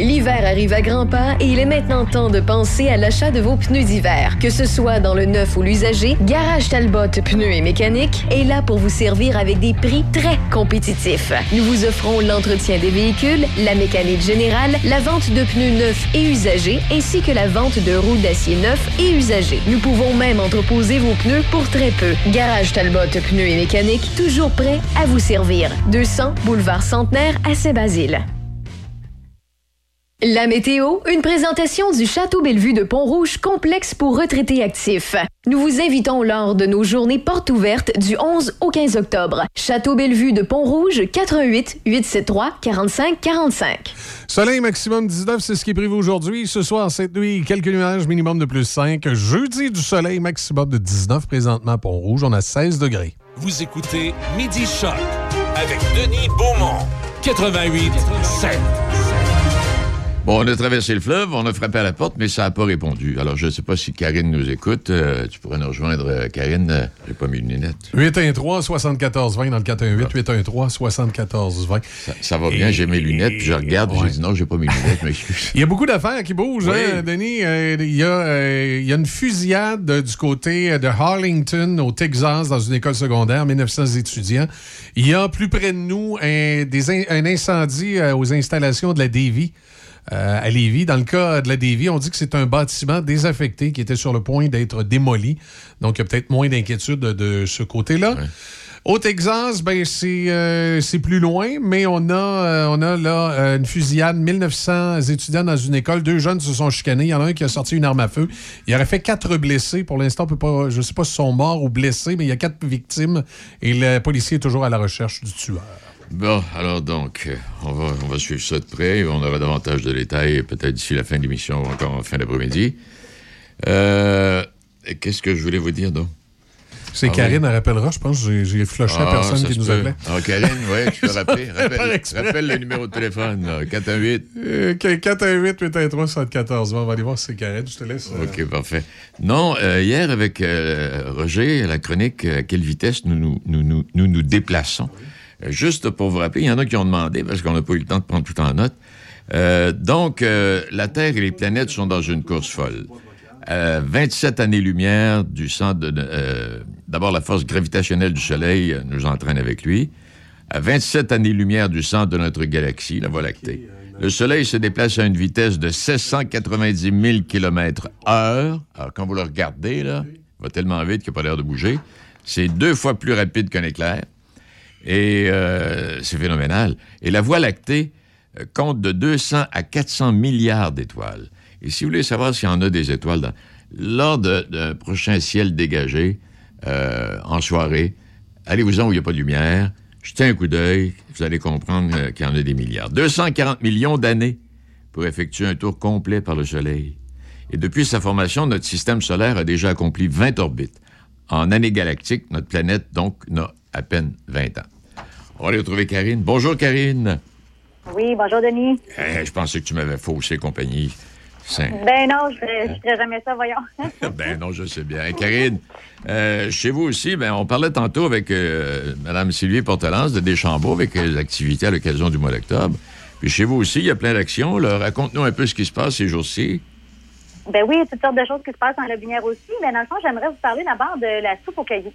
L'hiver arrive à grands pas et il est maintenant temps de penser à l'achat de vos pneus d'hiver. Que ce soit dans le neuf ou l'usager, Garage Talbot Pneus et Mécanique est là pour vous servir avec des prix très compétitifs. Nous vous offrons l'entretien des véhicules, la mécanique générale, la vente de pneus neufs et usagés, ainsi que la vente de roues d'acier neufs et usagés. Nous pouvons même entreposer vos pneus pour très peu. Garage Talbot Pneus et Mécanique, toujours prêt à vous servir. 200 Boulevard Centenaire à Saint-Basile. La météo, une présentation du Château Bellevue de Pont-Rouge, complexe pour retraités actifs. Nous vous invitons lors de nos journées portes ouvertes du 11 au 15 octobre. Château Bellevue de Pont-Rouge, 88 873 45 45. Soleil maximum 19, c'est ce qui est prévu aujourd'hui. Ce soir, cette nuit, quelques nuages, minimum de plus 5. Jeudi, du soleil maximum de 19 présentement à Pont-Rouge. On a 16 degrés. Vous écoutez Midi Choc avec Denis Beaumont. 88 7. Bon, on a traversé le fleuve, on a frappé à la porte, mais ça n'a pas répondu. Alors, je ne sais pas si Karine nous écoute. Euh, tu pourrais nous rejoindre, euh, Karine. Euh, J'ai pas mis de lunettes. 813-7420 dans le 418 813-7420. Ça, ça va bien, j'ai mes lunettes, puis je regarde, Ouais. j'ai dit non, j'ai pas mes lunettes, m'excuse. Il y a beaucoup d'affaires qui bougent, Oui. hein, Denis. Euh, il, y a, il y a une fusillade du côté de Harlington, au Texas, dans une école secondaire, 1900 étudiants. Il y a plus près de nous un, des un incendie aux installations de la Davy. Euh, à Lévis. Dans le cas de la Davie, on dit que c'est un bâtiment désaffecté qui était sur le point d'être démoli. Donc, il y a peut-être moins d'inquiétude de, de ce côté-là. Au Texas, ben c'est euh, c'est plus loin, mais on a, euh, on a là euh, une fusillade, 1900 étudiants dans une école. Deux jeunes se sont chicanés. Il y en a un qui a sorti une arme à feu. Il aurait fait quatre blessés. Pour l'instant, on peut pas, je sais pas si sont morts ou blessés, mais il y a quatre victimes et le policier est toujours à la recherche du tueur. Bon, alors donc, on va, on va suivre ça de près. On aura davantage de détails peut-être d'ici la fin de l'émission ou encore en fin d'après-midi. Euh, Qu'est-ce que je voulais vous dire, donc? C'est Ah Karine, oui. elle rappellera. Je pense j'ai- flushé Ah, la personne qui nous peut. appelait. Ah, Karine, oui, tu peux rappeler. Rappelle, rappelle le numéro de téléphone, là, 418. Euh, 418 813 74 On va aller voir si c'est Karine. Je te laisse. euh, OK, parfait. Non, euh, hier, avec Roger, la chronique à quelle vitesse nous nous, nous, nous, nous, déplaçons. Juste pour vous rappeler, il y en a qui ont demandé, parce qu'on n'a pas eu le temps de prendre tout en note. Euh, donc, euh, la Terre et les planètes sont dans une course folle. Euh, 27 années-lumière du centre de... euh, D'abord, la force gravitationnelle du Soleil euh, nous entraîne avec lui. À 27 années-lumière du centre de notre galaxie, la Voie lactée. Le Soleil se déplace à une vitesse de 790 000 km heure. Alors, quand vous le regardez, là, il va tellement vite qu'il n'a pas l'air de bouger. C'est deux fois plus rapide qu'un éclair. Et euh, c'est phénoménal. Et la Voie lactée euh, compte de 200 à 400 milliards d'étoiles. Et si vous voulez savoir s'il y en a des étoiles, lors d'un prochain ciel dégagé, euh, en soirée, allez-vous-en où il n'y a pas de lumière, jetez un coup d'œil, vous allez comprendre qu'il y en a des milliards. 240 millions d'années pour effectuer un tour complet par le Soleil. Et depuis sa formation, notre système solaire a déjà accompli 20 orbites. En année galactique, notre planète, donc, n'a à peine 20 ans. On va aller retrouver Karine. Bonjour, Karine. Oui, bonjour Denis. Eh, je pensais que tu m'avais faussé, compagnie. Ben non, je ferais jamais ça, voyons. ben non, je sais bien. Et Karine, euh, chez vous aussi, ben, on parlait tantôt avec euh, Mme Sylvie Portelance de Deschambault avec les activités à l'occasion du mois d'octobre. Puis chez vous aussi, il y a plein d'actions. Raconte-nous un peu ce qui se passe ces jours-ci. Ben oui, il y a toutes sortes de choses qui se passent en Lobinière aussi. Mais dans le fond, j'aimerais vous parler d'abord de la soupe aux cailloux.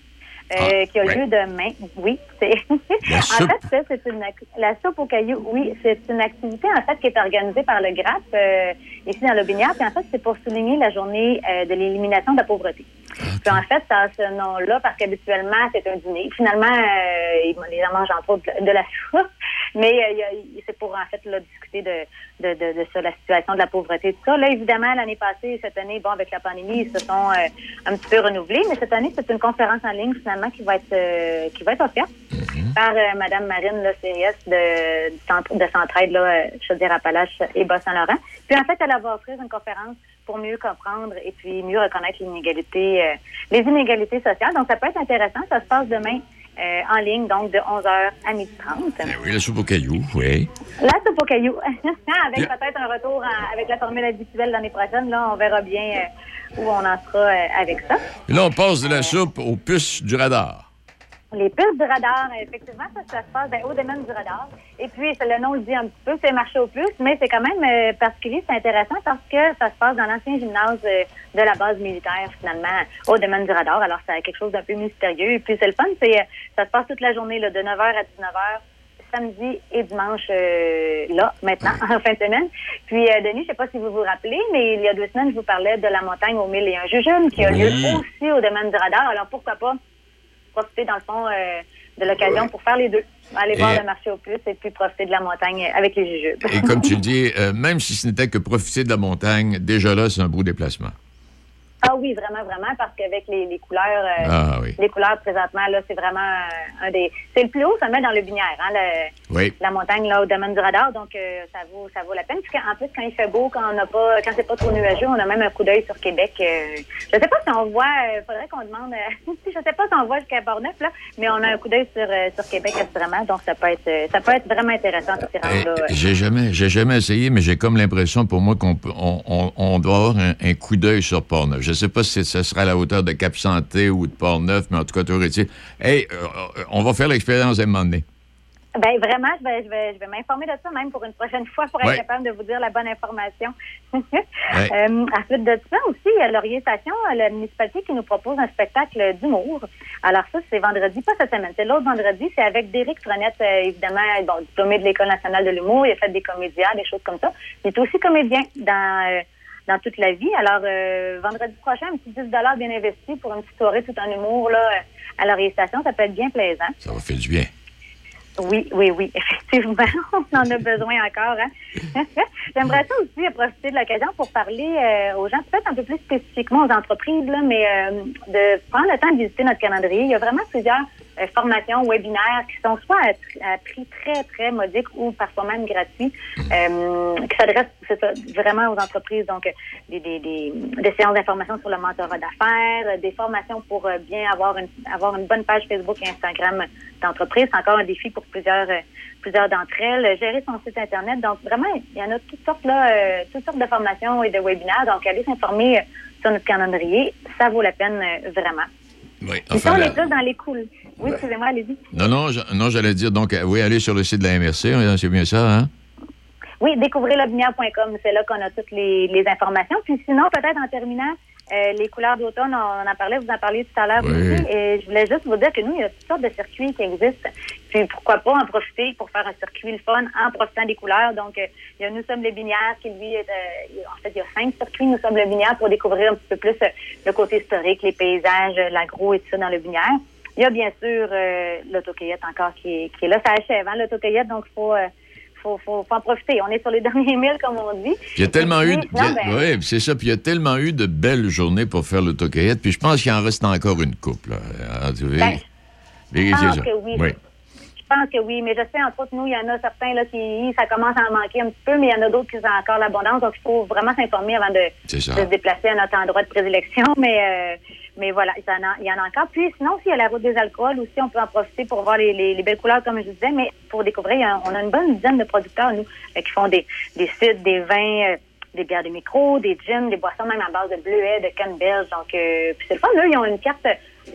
Euh, Ah, qui a lieu demain. Oui, c'est. La en fait, ça, c'est une la soupe aux cailloux. Oui, c'est une activité en fait qui est organisée par le GRAP euh, ici dans l'Aubinière. Puis en fait, c'est pour souligner la journée euh, de l'élimination de la pauvreté. Puis en fait, ça a ce nom-là parce qu'habituellement, c'est un dîner. Finalement, euh, ils- les gens mangent entre autres de, la soupe. Mais euh, c'est pour en fait là, discuter de, de, de, de ça, la situation de la pauvreté et tout ça. Là, évidemment, l'année passée, cette année, bon, avec la pandémie, ils se sont euh, un petit peu renouvelés. Mais cette année, c'est une conférence en ligne finalement qui va être euh, qui va être offerte par euh, Madame Marine CRS de, du centre de Centraide, là, euh, Chaudière-Appalaches et Bas-Saint-Laurent. Puis en fait, elle va offrir une conférence pour mieux comprendre et puis mieux reconnaître l'inégalité, euh, les inégalités sociales. Donc, ça peut être intéressant. Ça se passe demain euh, en ligne, donc de 11h à 12h30. Ben oui, la soupe aux cailloux, oui. La soupe aux cailloux. avec peut-être un retour en- avec la formule habituelle l'année prochaine. Là, on verra bien euh, où on en sera avec ça. Et là, on passe de la soupe aux puces du radar. Les puces du radar, effectivement, ça, ça se passe ben, au domaine du radar. Et puis, le nom le dit un petit peu, c'est marché aux puces, mais c'est quand même euh, particulier, c'est intéressant parce que ça se passe dans l'ancien gymnase euh, de la base militaire, finalement, au domaine du radar. Alors, c'est quelque chose d'un peu mystérieux. Et puis, c'est le fun, c'est euh, ça se passe toute la journée, là, de 9h à 19h samedi et dimanche, euh, là, maintenant, en fin de semaine. Puis, euh, Denis, je sais pas si vous vous rappelez, mais il y a deux semaines, je vous parlais de la montagne aux mille et un jujubes qui a lieu aussi au domaine du radar. Alors, pourquoi pas profiter, dans le fond, euh, de l'occasion pour faire les deux. Aller Et- voir le marché aux puces et puis profiter de la montagne avec les jujubes. Et comme tu le dis, euh, même si ce n'était que profiter de la montagne, déjà là, c'est un beau déplacement. Ah oui, vraiment, vraiment, parce qu'avec les, les couleurs, euh, Ah oui. les couleurs présentement, là, c'est vraiment euh, un des. C'est le plus haut sommet dans le binière, hein, le- Oui. la montagne là au domaine du radar, donc euh, ça vaut ça vaut la peine. Puis en plus, quand il fait beau, quand on n'a pas, quand c'est pas trop nuageux, on a même un coup d'œil sur Québec. je sais pas si on voit, faudrait qu'on demande. je sais pas si on voit jusqu'à Borneuf là, mais on a un coup d'œil sur sur Québec assurément, donc ça peut être ça peut être vraiment intéressant rendre Eh, là. J'ai jamais, j'ai jamais essayé, mais j'ai comme l'impression pour moi qu'on on, on- on doit avoir un, un coup d'œil sur Port-Neuf. Je sais pas si ce sera à la hauteur de Cap-Santé ou de Port-Neuf, mais en tout cas, est-il. Hey, euh, euh, on va faire l'expérience à un moment donné. Ben vraiment, je vais, je vais, je vais m'informer de ça même pour une prochaine fois pour être Ouais. capable de vous dire la bonne information. Euh, à suite de ça aussi, il y a Laurier Station, euh, la municipalité qui nous propose un spectacle d'humour. Alors ça, c'est vendredi, pas cette semaine, c'est l'autre vendredi, c'est avec Derek Frenette, euh, évidemment, bon, diplômé de l'École nationale de l'humour, il a fait des comédiens, des choses comme ça. Il est aussi comédien dans euh, dans toute la vie. Alors, euh, vendredi prochain, un petit 10 bien investi pour une petite soirée tout en humour là, à Laurier Station, ça peut être bien plaisant. Ça va faire du bien. Oui, oui, oui, effectivement. On en a besoin encore. Hein? J'aimerais ça aussi profiter de l'occasion pour parler euh, aux gens, peut-être un peu plus spécifiquement aux entreprises, là, mais euh, de prendre le temps de visiter notre calendrier. Il y a vraiment plusieurs euh, formations, webinaires qui sont soit à, à prix très, très modique ou parfois même gratuits, euh, qui s'adressent vraiment aux entreprises. Donc, euh, des, des, des, des séances d'information sur le mentorat d'affaires, euh, des formations pour euh, bien avoir une, avoir une bonne page Facebook et Instagram d'entreprise. C'est encore un défi pour plusieurs, plusieurs d'entre elles. Gérer son site Internet. Donc, vraiment, il y en a toutes sortes, là, toutes sortes de formations et de webinaires. Donc, allez s'informer sur notre calendrier. Ça vaut la peine vraiment. Oui, Et ça, enfin, on la- est plus dans les coups. Oui, excusez-moi, allez-y. Non, non, je- non j'allais dire, donc, euh, oui, allez sur le site de la MRC, hein, c'est bien ça, hein? Oui, découvrirlobinière.com, c'est là qu'on a toutes les, les informations. Puis sinon, peut-être en terminant, euh, les couleurs d'automne, on en parlait, vous en parliez tout à l'heure Oui. aussi. Et je voulais juste vous dire que nous, il y a toutes sortes de circuits qui existent. Puis pourquoi pas en profiter pour faire un circuit le fun en profitant des couleurs. Donc, euh, il y a Nous sommes les binières qui, lui, est, euh, en fait, il y a cinq circuits Nous sommes le binière pour découvrir un petit peu plus le côté historique, les paysages, l'agro et tout ça dans le binière. Il y a bien sûr euh, l'autocueillette encore qui est, qui est là. Ça achève, hein, l'autocueillette, donc il faut, euh, faut, faut, faut en profiter. On est sur les derniers milles, comme on dit. Il y a tellement eu. de- a- ben, puis c'est ça. Puis il y a tellement eu de belles journées pour faire l'autocueillette. Puis je pense qu'il en reste encore une couple. Là. Ben, vérifiez pense que oui. Oui. Je pense que oui, mais je sais, entre autres, nous, il y en a certains là, qui, ça commence à en manquer un petit peu, mais il y en a d'autres qui ont encore l'abondance. Donc, il faut vraiment s'informer avant de se déplacer à notre endroit de prédilection. Mais, euh, mais voilà, il y, en a, il y en a encore. Puis, sinon, s'il y a la route des alcools aussi, on peut en profiter pour voir les, les, les belles couleurs, comme je disais. Mais pour découvrir, a- on a une bonne dizaine de producteurs, nous, euh, qui font des, des cidres, des vins, euh, des bières de micro, des gins, des boissons même à base de bleuets, de canneberge. Donc, euh, puis c'est le fun, eux, ils ont une carte,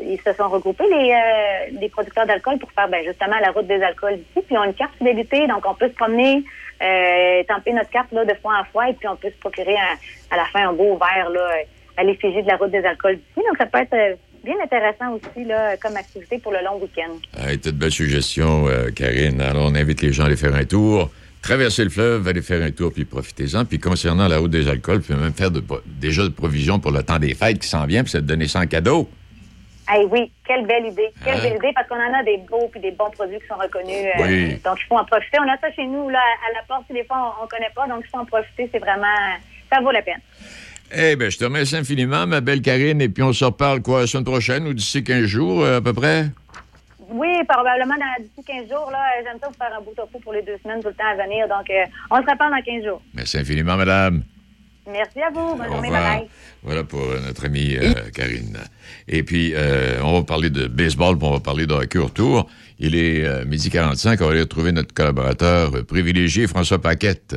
ils se sont regroupés, les, euh, les producteurs d'alcool, pour faire ben, justement la route des alcools d'ici. Puis ils ont une carte fidélité, donc on peut se promener, euh, tamper notre carte là, de fois en fois, et puis on peut se procurer un- à la fin un beau verre là, à l'effigie de la route des alcools d'ici. Donc, ça peut être euh, bien intéressant aussi là, comme activité pour le long week-end. Hey, de belles suggestions, euh, Karine. Alors, on invite les gens à aller faire un tour. Traverser le fleuve, aller faire un tour, puis profitez-en. Puis concernant la route des alcools, puis même faire de- déjà de provisions pour le temps des fêtes qui s'en vient, puis c'est de donner ça en cadeau. Hey, oui, quelle belle idée. Quelle Hein? belle idée, parce qu'on en a des beaux puis des bons produits qui sont reconnus. euh, Oui. Donc, il faut en profiter. On a ça chez nous, là, à la porte. Des fois, on ne connaît pas. Donc, il faut en profiter. C'est vraiment... Ça vaut la peine. Eh bien, je te remercie infiniment, ma belle Karine, et puis on se reparle, quoi, la semaine prochaine ou d'ici 15 jours, euh, à peu près? Oui, probablement dans d'ici 15 jours, là, j'aime ça vous faire un bout topo pour les deux semaines tout le temps à venir. Donc, euh, on se reparle dans 15 jours. Merci infiniment, madame. Merci à vous. Bonne Au journée. Bye-bye. Voilà pour euh, notre amie euh, Karine. Et puis, euh, on va parler de baseball, puis on va parler de hockey retour. Il est euh, midi 45, on va aller retrouver notre collaborateur euh, privilégié, François Paquette.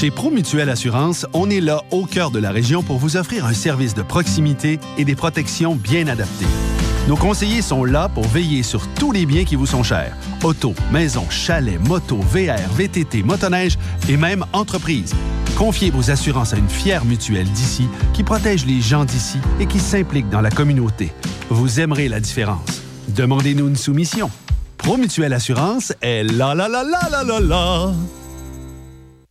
Chez Promutuelle Assurance, on est là au cœur de la région pour vous offrir un service de proximité et des protections bien adaptées. Nos conseillers sont là pour veiller sur tous les biens qui vous sont chers. Auto, maison, chalet, moto, VR, VTT, motoneige et même entreprise. Confiez vos assurances à une fière mutuelle d'ici qui protège les gens d'ici et qui s'implique dans la communauté. Vous aimerez la différence. Demandez-nous une soumission. Promutuelle Assurance est la la la la la la la.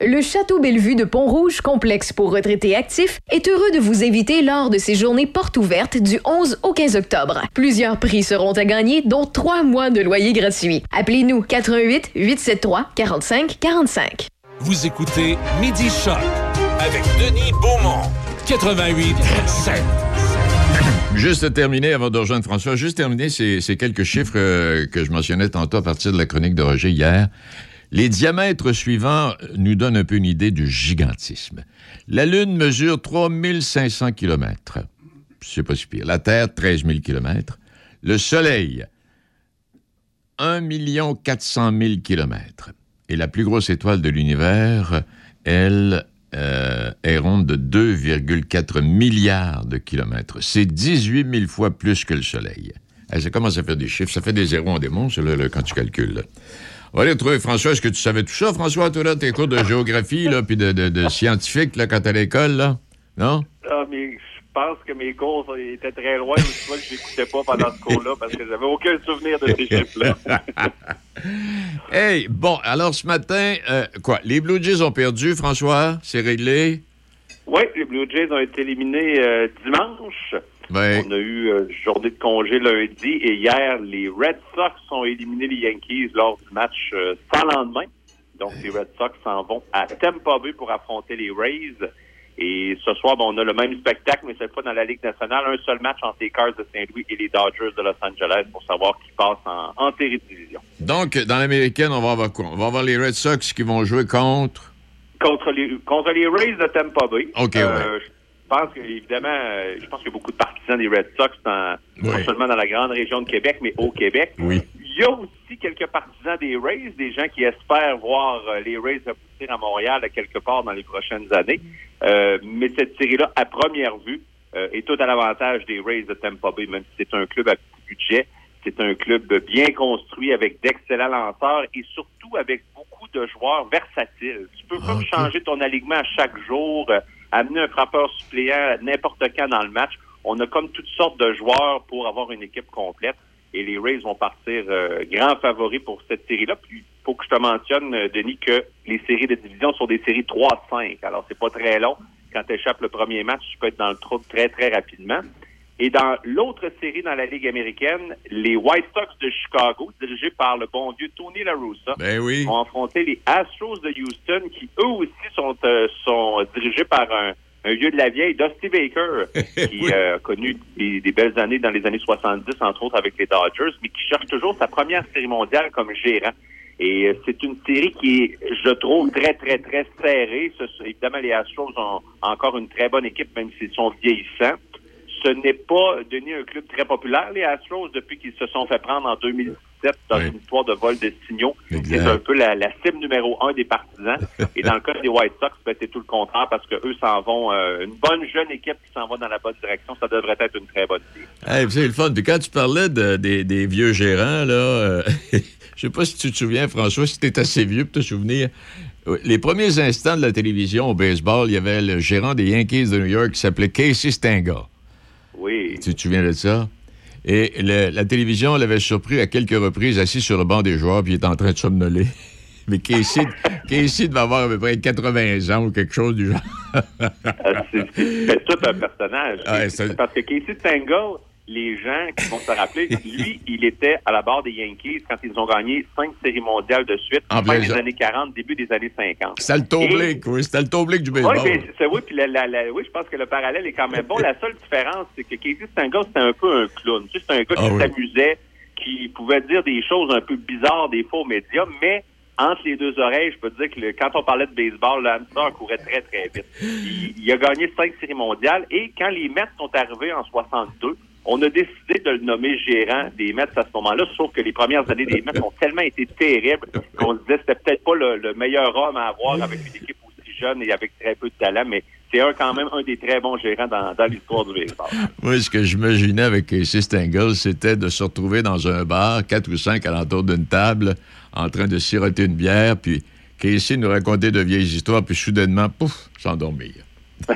Le Château Bellevue de Pont-Rouge, complexe pour retraités actifs, est heureux de vous inviter lors de ses journées portes ouvertes du 11 au 15 octobre. Plusieurs prix seront à gagner, dont trois mois de loyer gratuit. Appelez-nous 88 873 45 45. Vous écoutez Midi Choc avec Denis Beaumont. 88 7. Juste terminer, avant de rejoindre François, juste terminer ces, ces quelques chiffres euh, que je mentionnais tantôt à partir de la chronique de Roger hier. Les diamètres suivants nous donnent un peu une idée du gigantisme. La Lune mesure 3500 km. C'est pas si pire. La Terre, 13 000 km. Le Soleil, 1 400 000 km. Et la plus grosse étoile de l'univers, elle, euh, est ronde de 2,4 milliards de kilomètres. C'est 18 000 fois plus que le Soleil. Eh, ça commence à faire des chiffres. Ça fait des zéros en démon, quand tu calcules. On va aller retrouver François. Est-ce que tu savais tout ça, François? Toi, là, tes cours de géographie, là, puis de, de, de scientifique, là, quand t'es à l'école, là? Non? Ah, mais je pense que mes cours étaient très loin, tu vois que je n'écoutais pas pendant ce cours-là parce que j'avais aucun souvenir de ces chiffres-là. Hey, bon, alors ce matin, euh, quoi? Les Blue Jays ont perdu, François? C'est réglé? Oui, les Blue Jays ont été éliminés euh, dimanche. Ouais. On a eu euh, journée de congé lundi et hier, les Red Sox ont éliminé les Yankees lors du match euh, sans lendemain. Donc, les Red Sox s'en vont à Tampa Bay pour affronter les Rays. Et ce soir, bon, on a le même spectacle, mais cette fois dans la Ligue nationale, un seul match entre les Cards de Saint-Louis et les Dodgers de Los Angeles pour savoir qui passe en, en division. Donc, dans l'américaine, on va avoir quoi? On va avoir les Red Sox qui vont jouer contre? Contre les, contre les Rays de Tampa Bay. OK, Euh, pense euh, je pense qu'il y a beaucoup de partisans des Red Sox, dans, non seulement dans la grande région de Québec, mais au Québec. Oui. Il y a aussi quelques partisans des Rays, des gens qui espèrent voir euh, les Rays aboutir à Montréal à quelque part dans les prochaines années. Euh, mais cette série-là, à première vue, est tout à l'avantage des Rays de Tampa Bay, même si c'est un club à petit budget. C'est un club bien construit avec d'excellents lanceurs et surtout avec beaucoup de joueurs versatiles. Tu peux comme changer ton alignement à chaque jour, amener un frappeur suppléant n'importe quand dans le match. On a comme toutes sortes de joueurs pour avoir une équipe complète. Et les Rays vont partir euh, grands favoris pour cette série-là. Puis, il faut que je te mentionne, euh, Denis, que les séries de division sont des séries 3-5. Alors, c'est pas très long. Quand tu échappes le premier match, tu peux être dans le trou très, très rapidement. Et dans l'autre série dans la Ligue américaine, les White Sox de Chicago, dirigés par le bon vieux Tony La Russa, Ben oui. ont affronté les Astros de Houston, qui eux aussi sont, euh, sont dirigés par un, un vieux de la vieille, Dusty Baker, qui euh, a connu des, des belles années dans les années 70, entre autres avec les Dodgers, mais qui cherche toujours sa première série mondiale comme gérant. Et euh, c'est une série qui est, je trouve, très, très, très serrée. Ce- évidemment, les Astros ont encore une très bonne équipe, même s'ils sont vieillissants. Ce n'est pas, Denis, un club très populaire, les Astros, depuis qu'ils se sont fait prendre en 2017 dans une histoire de vol de signaux. C'est un peu la, la cible numéro un des partisans. Et dans le cas des White Sox, ben, c'est tout le contraire parce que eux s'en vont, euh, une bonne jeune équipe qui s'en va dans la bonne direction. Ça devrait être une très bonne. Hey, c'est le fun. Puis quand tu parlais de- des, des vieux gérants, là, euh, je sais pas si tu te souviens, François, si tu es assez vieux pour te souvenir. Les premiers instants de la télévision au baseball, il y avait le gérant des Yankees de New York qui s'appelait Casey Stengel. Oui. Tu te souviens de ça? Et le- la télévision l'avait surpris à quelques reprises assis sur le banc des joueurs, puis il était en train de somnoler. Mais Casey, Casey devait avoir à peu près 80 ans ou quelque chose du genre? Euh, c'est tout un personnage. Ouais, C'est Parce que Casey Stengel, les gens qui vont se rappeler, lui, il était à la barre des Yankees quand ils ont gagné cinq séries mondiales de suite, En fin plein des années 40, début des années 50. C'était le toblique, oui. C'était le toblique du Oui, baseball. mais c'est oui, puis la, la- la- oui, je pense que le parallèle est quand même bon. La seule différence, c'est que Casey Stengel, c'était un peu un clown. Tu sais, c'était un gars Ah qui oui. s'amusait, qui pouvait dire des choses un peu bizarres des fois aux médias, mais entre les deux oreilles, je peux te dire que le- quand on parlait de baseball, le hamster courait très, très vite. Il, il a gagné cinq séries mondiales et quand les Mets sont arrivés en 62, on a décidé de le nommer gérant des Mets à ce moment-là, sauf que les premières années des Mets ont tellement été terribles qu'on se disait que c'était peut-être pas le, le meilleur homme à avoir avec une équipe aussi jeune et avec très peu de talent, mais c'est un, quand même un des très bons gérants dans, dans l'histoire du baseball. Moi, ce que j'imaginais avec Casey Stengel, c'était de se retrouver dans un bar, quatre ou cinq alentour d'une table, en train de siroter une bière, puis Casey nous racontait de vieilles histoires, puis soudainement, pouf, s'endormir.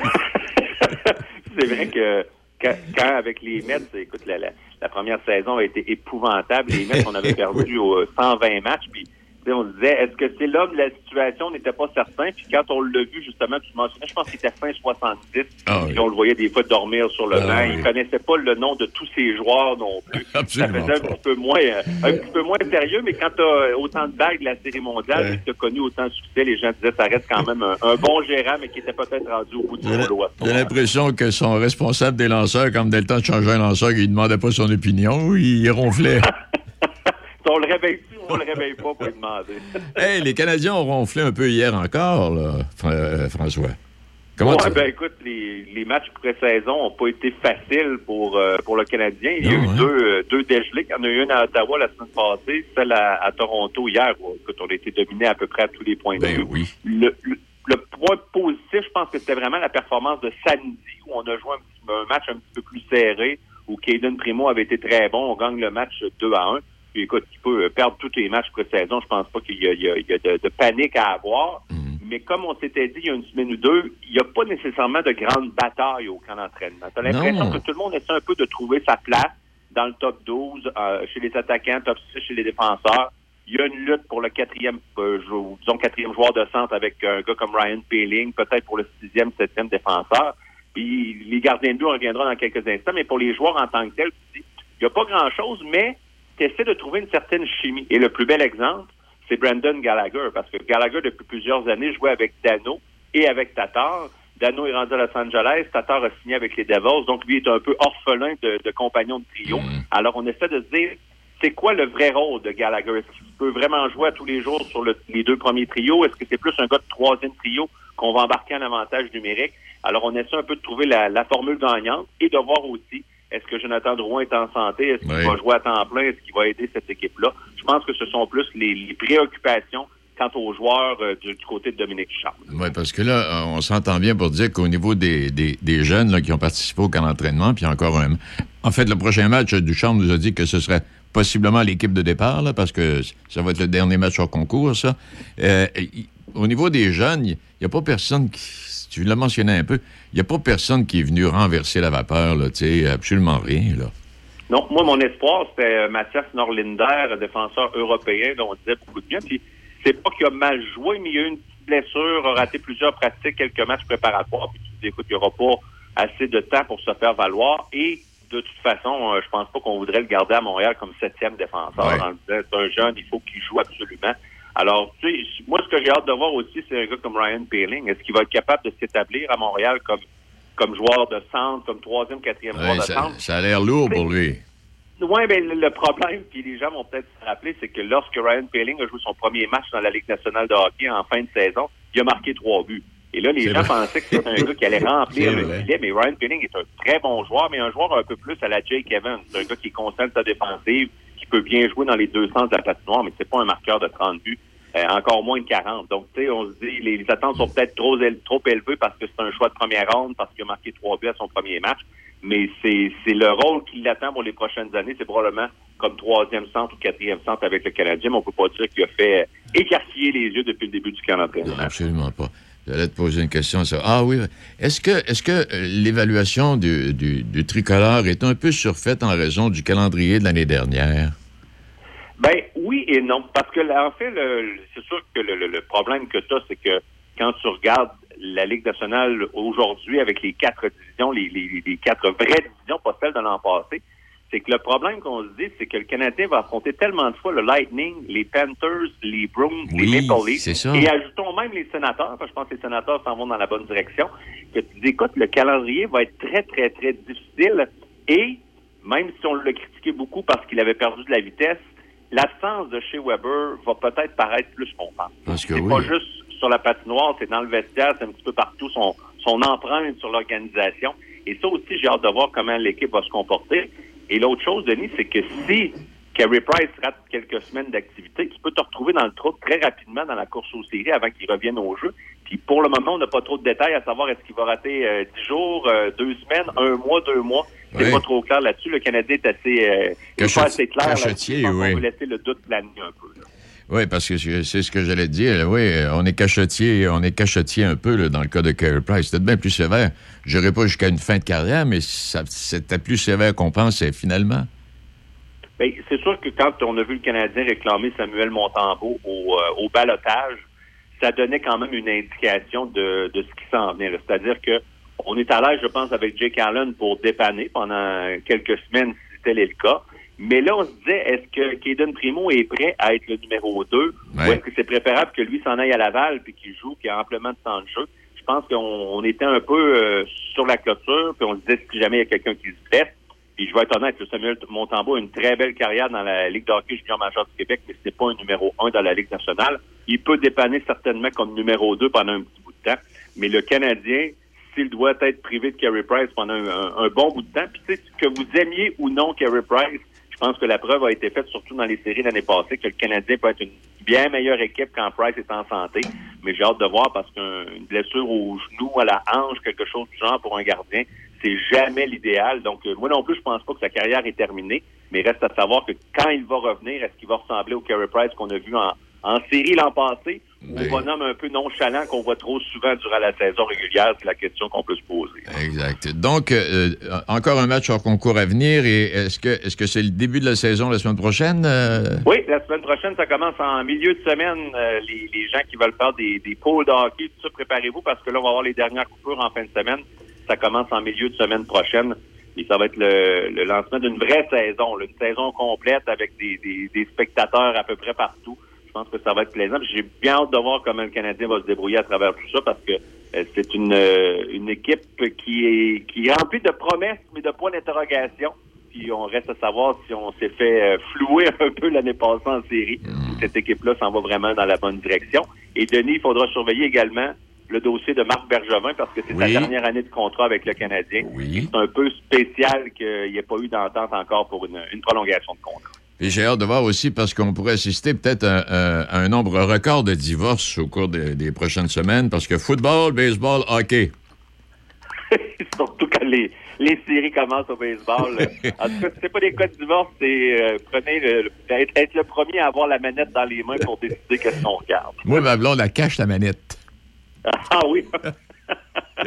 c'est vrai que quand, quand avec les Mets, écoute, la, la, la première saison a été épouvantable. Les Mets, on avait perdu au 120 matchs, puis on se disait, est-ce que c'est l'homme la situation? On n'était pas certain. Puis quand on l'a vu, justement, tu mentionnais, je pense qu'il était fin 70. Ah puis on le voyait des fois dormir sur le Ah banc. oui. Il connaissait pas le nom de tous ses joueurs non plus. Absolument ça faisait un petit peu moins, euh, un petit peu moins sérieux, mais quand tu as autant de bagues de la série mondiale Ouais. et que tu as connu autant de succès, les gens disaient, ça reste quand même un, un bon gérant, mais qui était peut-être rendu au bout du rouleau. j'ai l'impression que son responsable des lanceurs, quand dès le temps de changer un lanceur, il demandait pas son opinion, il ronflait. On le réveille-tu ou on le réveille pas pour lui demander? hey, les Canadiens ont ronflé un peu hier encore, là, euh, François. Comment ouais, tu... ben écoute, les, les matchs pré-saison n'ont pas été faciles pour, euh, pour le Canadien. Il y a eu hein? deux, euh, deux dégelés. Il y en a eu une à Ottawa la semaine passée, celle à, à Toronto hier. où, écoute, on a été dominé à peu près à tous les points de Ben vue. oui. Le, le, le point positif, je pense que c'était vraiment la performance de samedi, où on a joué un, petit- un match un petit peu plus serré, où Caden Primo avait été très bon. On gagne le match 2 à 1. Puis écoute, tu peux euh, perdre tous les matchs pré-saison. Je pense pas qu'il y a, il y a- il y a de, de panique à avoir. Mais comme on s'était dit il y a une semaine ou deux, il n'y a pas nécessairement de grande bataille au camp d'entraînement. Tu as l'impression que tout le monde essaie un peu de trouver sa place dans le top 12, euh, chez les attaquants, top 6 chez les défenseurs. Il y a une lutte pour le quatrième, euh, jou- disons, quatrième joueur de centre avec un gars comme Ryan Peeling, peut-être pour le sixième, septième défenseur. Puis les gardiens de but, on reviendra dans quelques instants, mais pour les joueurs en tant que tels, il n'y a pas grand-chose, mais tu essaies de trouver une certaine chimie. Et le plus bel exemple, c'est Brandon Gallagher, parce que Gallagher, depuis plusieurs années, jouait avec Dano et avec Tatar. Dano est rendu à Los Angeles, Tatar a signé avec les Devils, donc lui est un peu orphelin de, de compagnons de trio. Alors, on essaie de se dire, c'est quoi le vrai rôle de Gallagher? Est-ce qu'il peut vraiment jouer à tous les jours sur le- les deux premiers trios? Est-ce que c'est plus un gars de troisième trio qu'on va embarquer en avantage numérique? Alors, on essaie un peu de trouver la, la formule gagnante et de voir aussi, est-ce que Jonathan Drouin est en santé? Est-ce qu'il Oui. va jouer à temps plein? Est-ce qu'il va aider cette équipe-là? Je pense que ce sont plus les, les préoccupations quant aux joueurs euh, du, du côté de Dominique Charles. Oui, parce que là, euh, on s'entend bien pour dire qu'au niveau des, des, des jeunes là, qui ont participé au camp d'entraînement, puis encore un. En fait, le prochain match, Duchamp nous a dit que ce serait possiblement l'équipe de départ, là, parce que ça va être le dernier match hors concours, ça. Euh, au niveau des jeunes, il n'y a pas personne qui. Tu l'as mentionné un peu, il n'y a pas personne qui est venu renverser la vapeur, là, tu sais, absolument rien, là. Non, moi, mon espoir, c'était euh, Mathias Norlinder, défenseur européen, dont on disait beaucoup de bien. Puis, c'est pas qu'il a mal joué, mais il y a eu une petite blessure, a raté plusieurs pratiques, quelques matchs préparatoires. Puis, tu te dis, écoute, il n'y aura pas assez de temps pour se faire valoir. Et, de toute façon, euh, je pense pas qu'on voudrait le garder à Montréal comme septième défenseur. Ouais. En disant, c'est un jeune, il faut qu'il joue absolument. Alors, tu sais, moi, ce que j'ai hâte de voir aussi, c'est un gars comme Ryan Peeling. Est-ce qu'il va être capable de s'établir à Montréal comme, comme joueur de centre, comme troisième, quatrième joueur Ouais, de ça, centre? ça a l'air lourd pour lui. Oui, mais le le problème, puis les gens vont peut-être se rappeler, c'est que lorsque Ryan Peeling a joué son premier match dans la Ligue nationale de hockey en fin de saison, il a marqué trois buts. Et là, les gens vrai. pensaient que c'était un gars qui allait remplir le filet, mais Ryan Peeling est un très bon joueur, mais un joueur un peu plus à la Jake Evans. C'est un gars qui est de sa défensive, qui peut bien jouer dans les deux sens de la patinoire, mais c'est pas un marqueur de 30 buts. Euh, encore moins de 40. Donc, tu sais, on se dit, les, les attentes sont peut-être trop, trop élevées parce que c'est un choix de première ronde, parce qu'il a marqué trois buts à son premier match. Mais c'est le rôle qui l'attend pour les prochaines années. C'est probablement comme troisième centre ou quatrième centre avec le Canadien, mais on peut pas dire qu'il a fait écarquiller les yeux depuis le début du. Non, absolument pas. J'allais te poser une question. Ça. Ah oui. Est-ce que, est-ce que euh, l'évaluation du, du, du tricolore est un peu surfaite en raison du calendrier de l'année dernière? Ben oui et non, parce que en fait, le- c'est sûr que le, le- problème que tu as, c'est que quand tu regardes la Ligue nationale aujourd'hui avec les quatre divisions, les, les- les quatre vraies divisions, pas celles de l'an passé, c'est que le problème qu'on se dit, c'est que le Canadien va affronter tellement de fois le Lightning, les Panthers, les Bruins, Oui, les Maple Leafs, c'est ça. et ajoutons même les sénateurs, parce que je pense que les sénateurs s'en vont dans la bonne direction, que tu dis, écoute, le calendrier va être très, très, très difficile, et même si on l'a critiqué beaucoup parce qu'il avait perdu de la vitesse, l'absence de chez Weber va peut-être paraître plus qu'on pense. Parce que C'est oui. pas juste sur la patinoire, c'est dans le vestiaire, c'est un petit peu partout son, son empreinte sur l'organisation. Et ça aussi, j'ai hâte de voir comment l'équipe va se comporter. Et l'autre chose, Denis, c'est que si Carey Price rate quelques semaines d'activité, tu peux te retrouver dans le trou très rapidement dans la course aux séries avant qu'il revienne au jeu. Puis pour le moment, on n'a pas trop de détails à savoir est-ce qu'il va rater euh, 10 jours, euh, deux semaines, un mois, deux mois. C'est Oui. pas trop clair là-dessus. Le Canadien est assez, euh, est pas assez clair là-dessus. oui. va laisser le doute planer un peu. là. Oui, parce que c'est ce que j'allais te dire. Oui, on est cachetier, on est cachetier un peu là, dans le cas de Carey Price. C'était bien plus sévère. Je pas jusqu'à une fin de carrière, mais c'était plus sévère qu'on pensait finalement. Ben, c'est sûr que quand on a vu le Canadien réclamer Samuel Montembeau au, euh, au balotage, ça donnait quand même une indication de, de ce qui s'en venait. C'est-à-dire que on est à l'aise, je pense, avec Jake Allen pour dépanner pendant quelques semaines si tel est le cas. Mais là, on se disait, est-ce que Caden Primo est prêt à être le numéro 2 ou est-ce que c'est préférable que lui s'en aille à Laval puis qu'il joue, qu'il a amplement de temps de jeu? Je pense qu'on on était un peu euh, sur la clôture, puis on se disait si jamais il y a quelqu'un qui se blesse. Puis je vais être honnête, le Samuel Montembeau a une très belle carrière dans la Ligue de hockey junior major du Québec, mais c'est pas un numéro 1 dans la Ligue nationale. Il peut dépanner certainement comme numéro 2 pendant un petit bout de temps. Mais le Canadien, s'il doit être privé de Carey Price pendant un, bon bout de temps, puis que vous aimiez ou non Carey Price, je pense que la preuve a été faite surtout dans les séries l'année passée que le Canadien peut être une bien meilleure équipe quand Price est en santé. Mais j'ai hâte de voir parce qu'une blessure au genou, à la hanche, quelque chose du genre pour un gardien, c'est jamais l'idéal. Donc euh, moi non plus, je pense pas que sa carrière est terminée. Mais reste à savoir que quand il va revenir, est-ce qu'il va ressembler au Carey Price qu'on a vu en, en série l'an passé? Ou au bonhomme un peu nonchalant qu'on voit trop souvent durant la saison régulière? C'est la question qu'on peut se poser. Exact. Donc, euh, euh, encore un match hors concours à venir. Et est-ce que est-ce que c'est le début de la saison la semaine prochaine? euh? Oui, la semaine prochaine, ça commence en milieu de semaine. Euh, les, les gens qui veulent faire des, des pôles de hockey, tout ça, préparez-vous parce que là, on va avoir les dernières coupures en fin de semaine. Ça commence en milieu de semaine prochaine. Et ça va être le, le lancement d'une vraie saison, là, une saison complète avec des, des, des spectateurs à peu près partout. Je pense que ça va être plaisant. J'ai bien hâte de voir comment le Canadien va se débrouiller à travers tout ça parce que euh, c'est une, euh, une équipe qui est, qui est remplie de promesses, mais de points d'interrogation. Puis on reste à savoir si on s'est fait euh, flouer un peu l'année passée en série. Cette équipe-là s'en va vraiment dans la bonne direction. Et Denis, il faudra surveiller également le dossier de Marc Bergevin parce que c'est Oui. sa dernière année de contrat avec le Canadien. C'est un peu spécial qu'il n'y ait pas eu d'entente encore pour une, une prolongation de contrat. Et j'ai hâte de voir aussi parce qu'on pourrait assister peut-être à, à- à un nombre record de divorces au cours des, des prochaines semaines parce que football, baseball, hockey. Surtout quand les, les séries commencent au baseball. en tout cas, c'est pas des cas de divorce, c'est euh, prenez le, être, être le premier à avoir la manette dans les mains pour décider qu'est-ce qu'on regarde. Moi, ma blonde, elle cache la manette. Ah oui.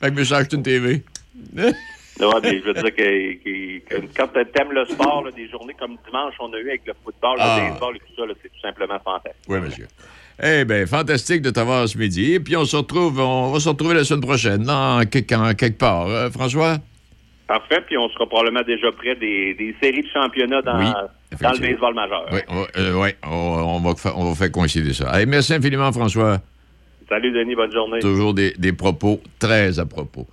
Fait que je me une TV. Mais je veux dire que, que- que quand t'aimes le sport, là, des journées comme dimanche, on a eu avec le football, Ah. le baseball et tout ça, c'est tout simplement fantastique. Oui, monsieur. Eh bien, fantastique de t'avoir ce midi. Et puis, on se retrouve, on va se retrouver la semaine prochaine, en, quelque, part. Euh, François? Parfait, puis on sera probablement déjà près des, des séries de championnat dans, Oui, dans le baseball majeur. Oui, on, va- euh, ouais, on, on va, on va faire coïncider ça. Allez, merci infiniment, François. Salut Denis, bonne journée. Toujours des, des propos très à propos.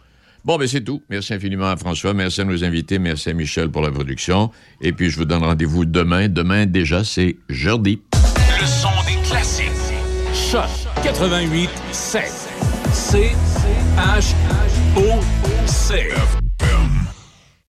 Bon, ben c'est tout. Merci infiniment à François. Merci à nos invités. Merci à Michel pour la production. Et puis, je vous donne rendez-vous demain. Demain, déjà, c'est jeudi. Le des classiques. Choc 88 7. C H O C.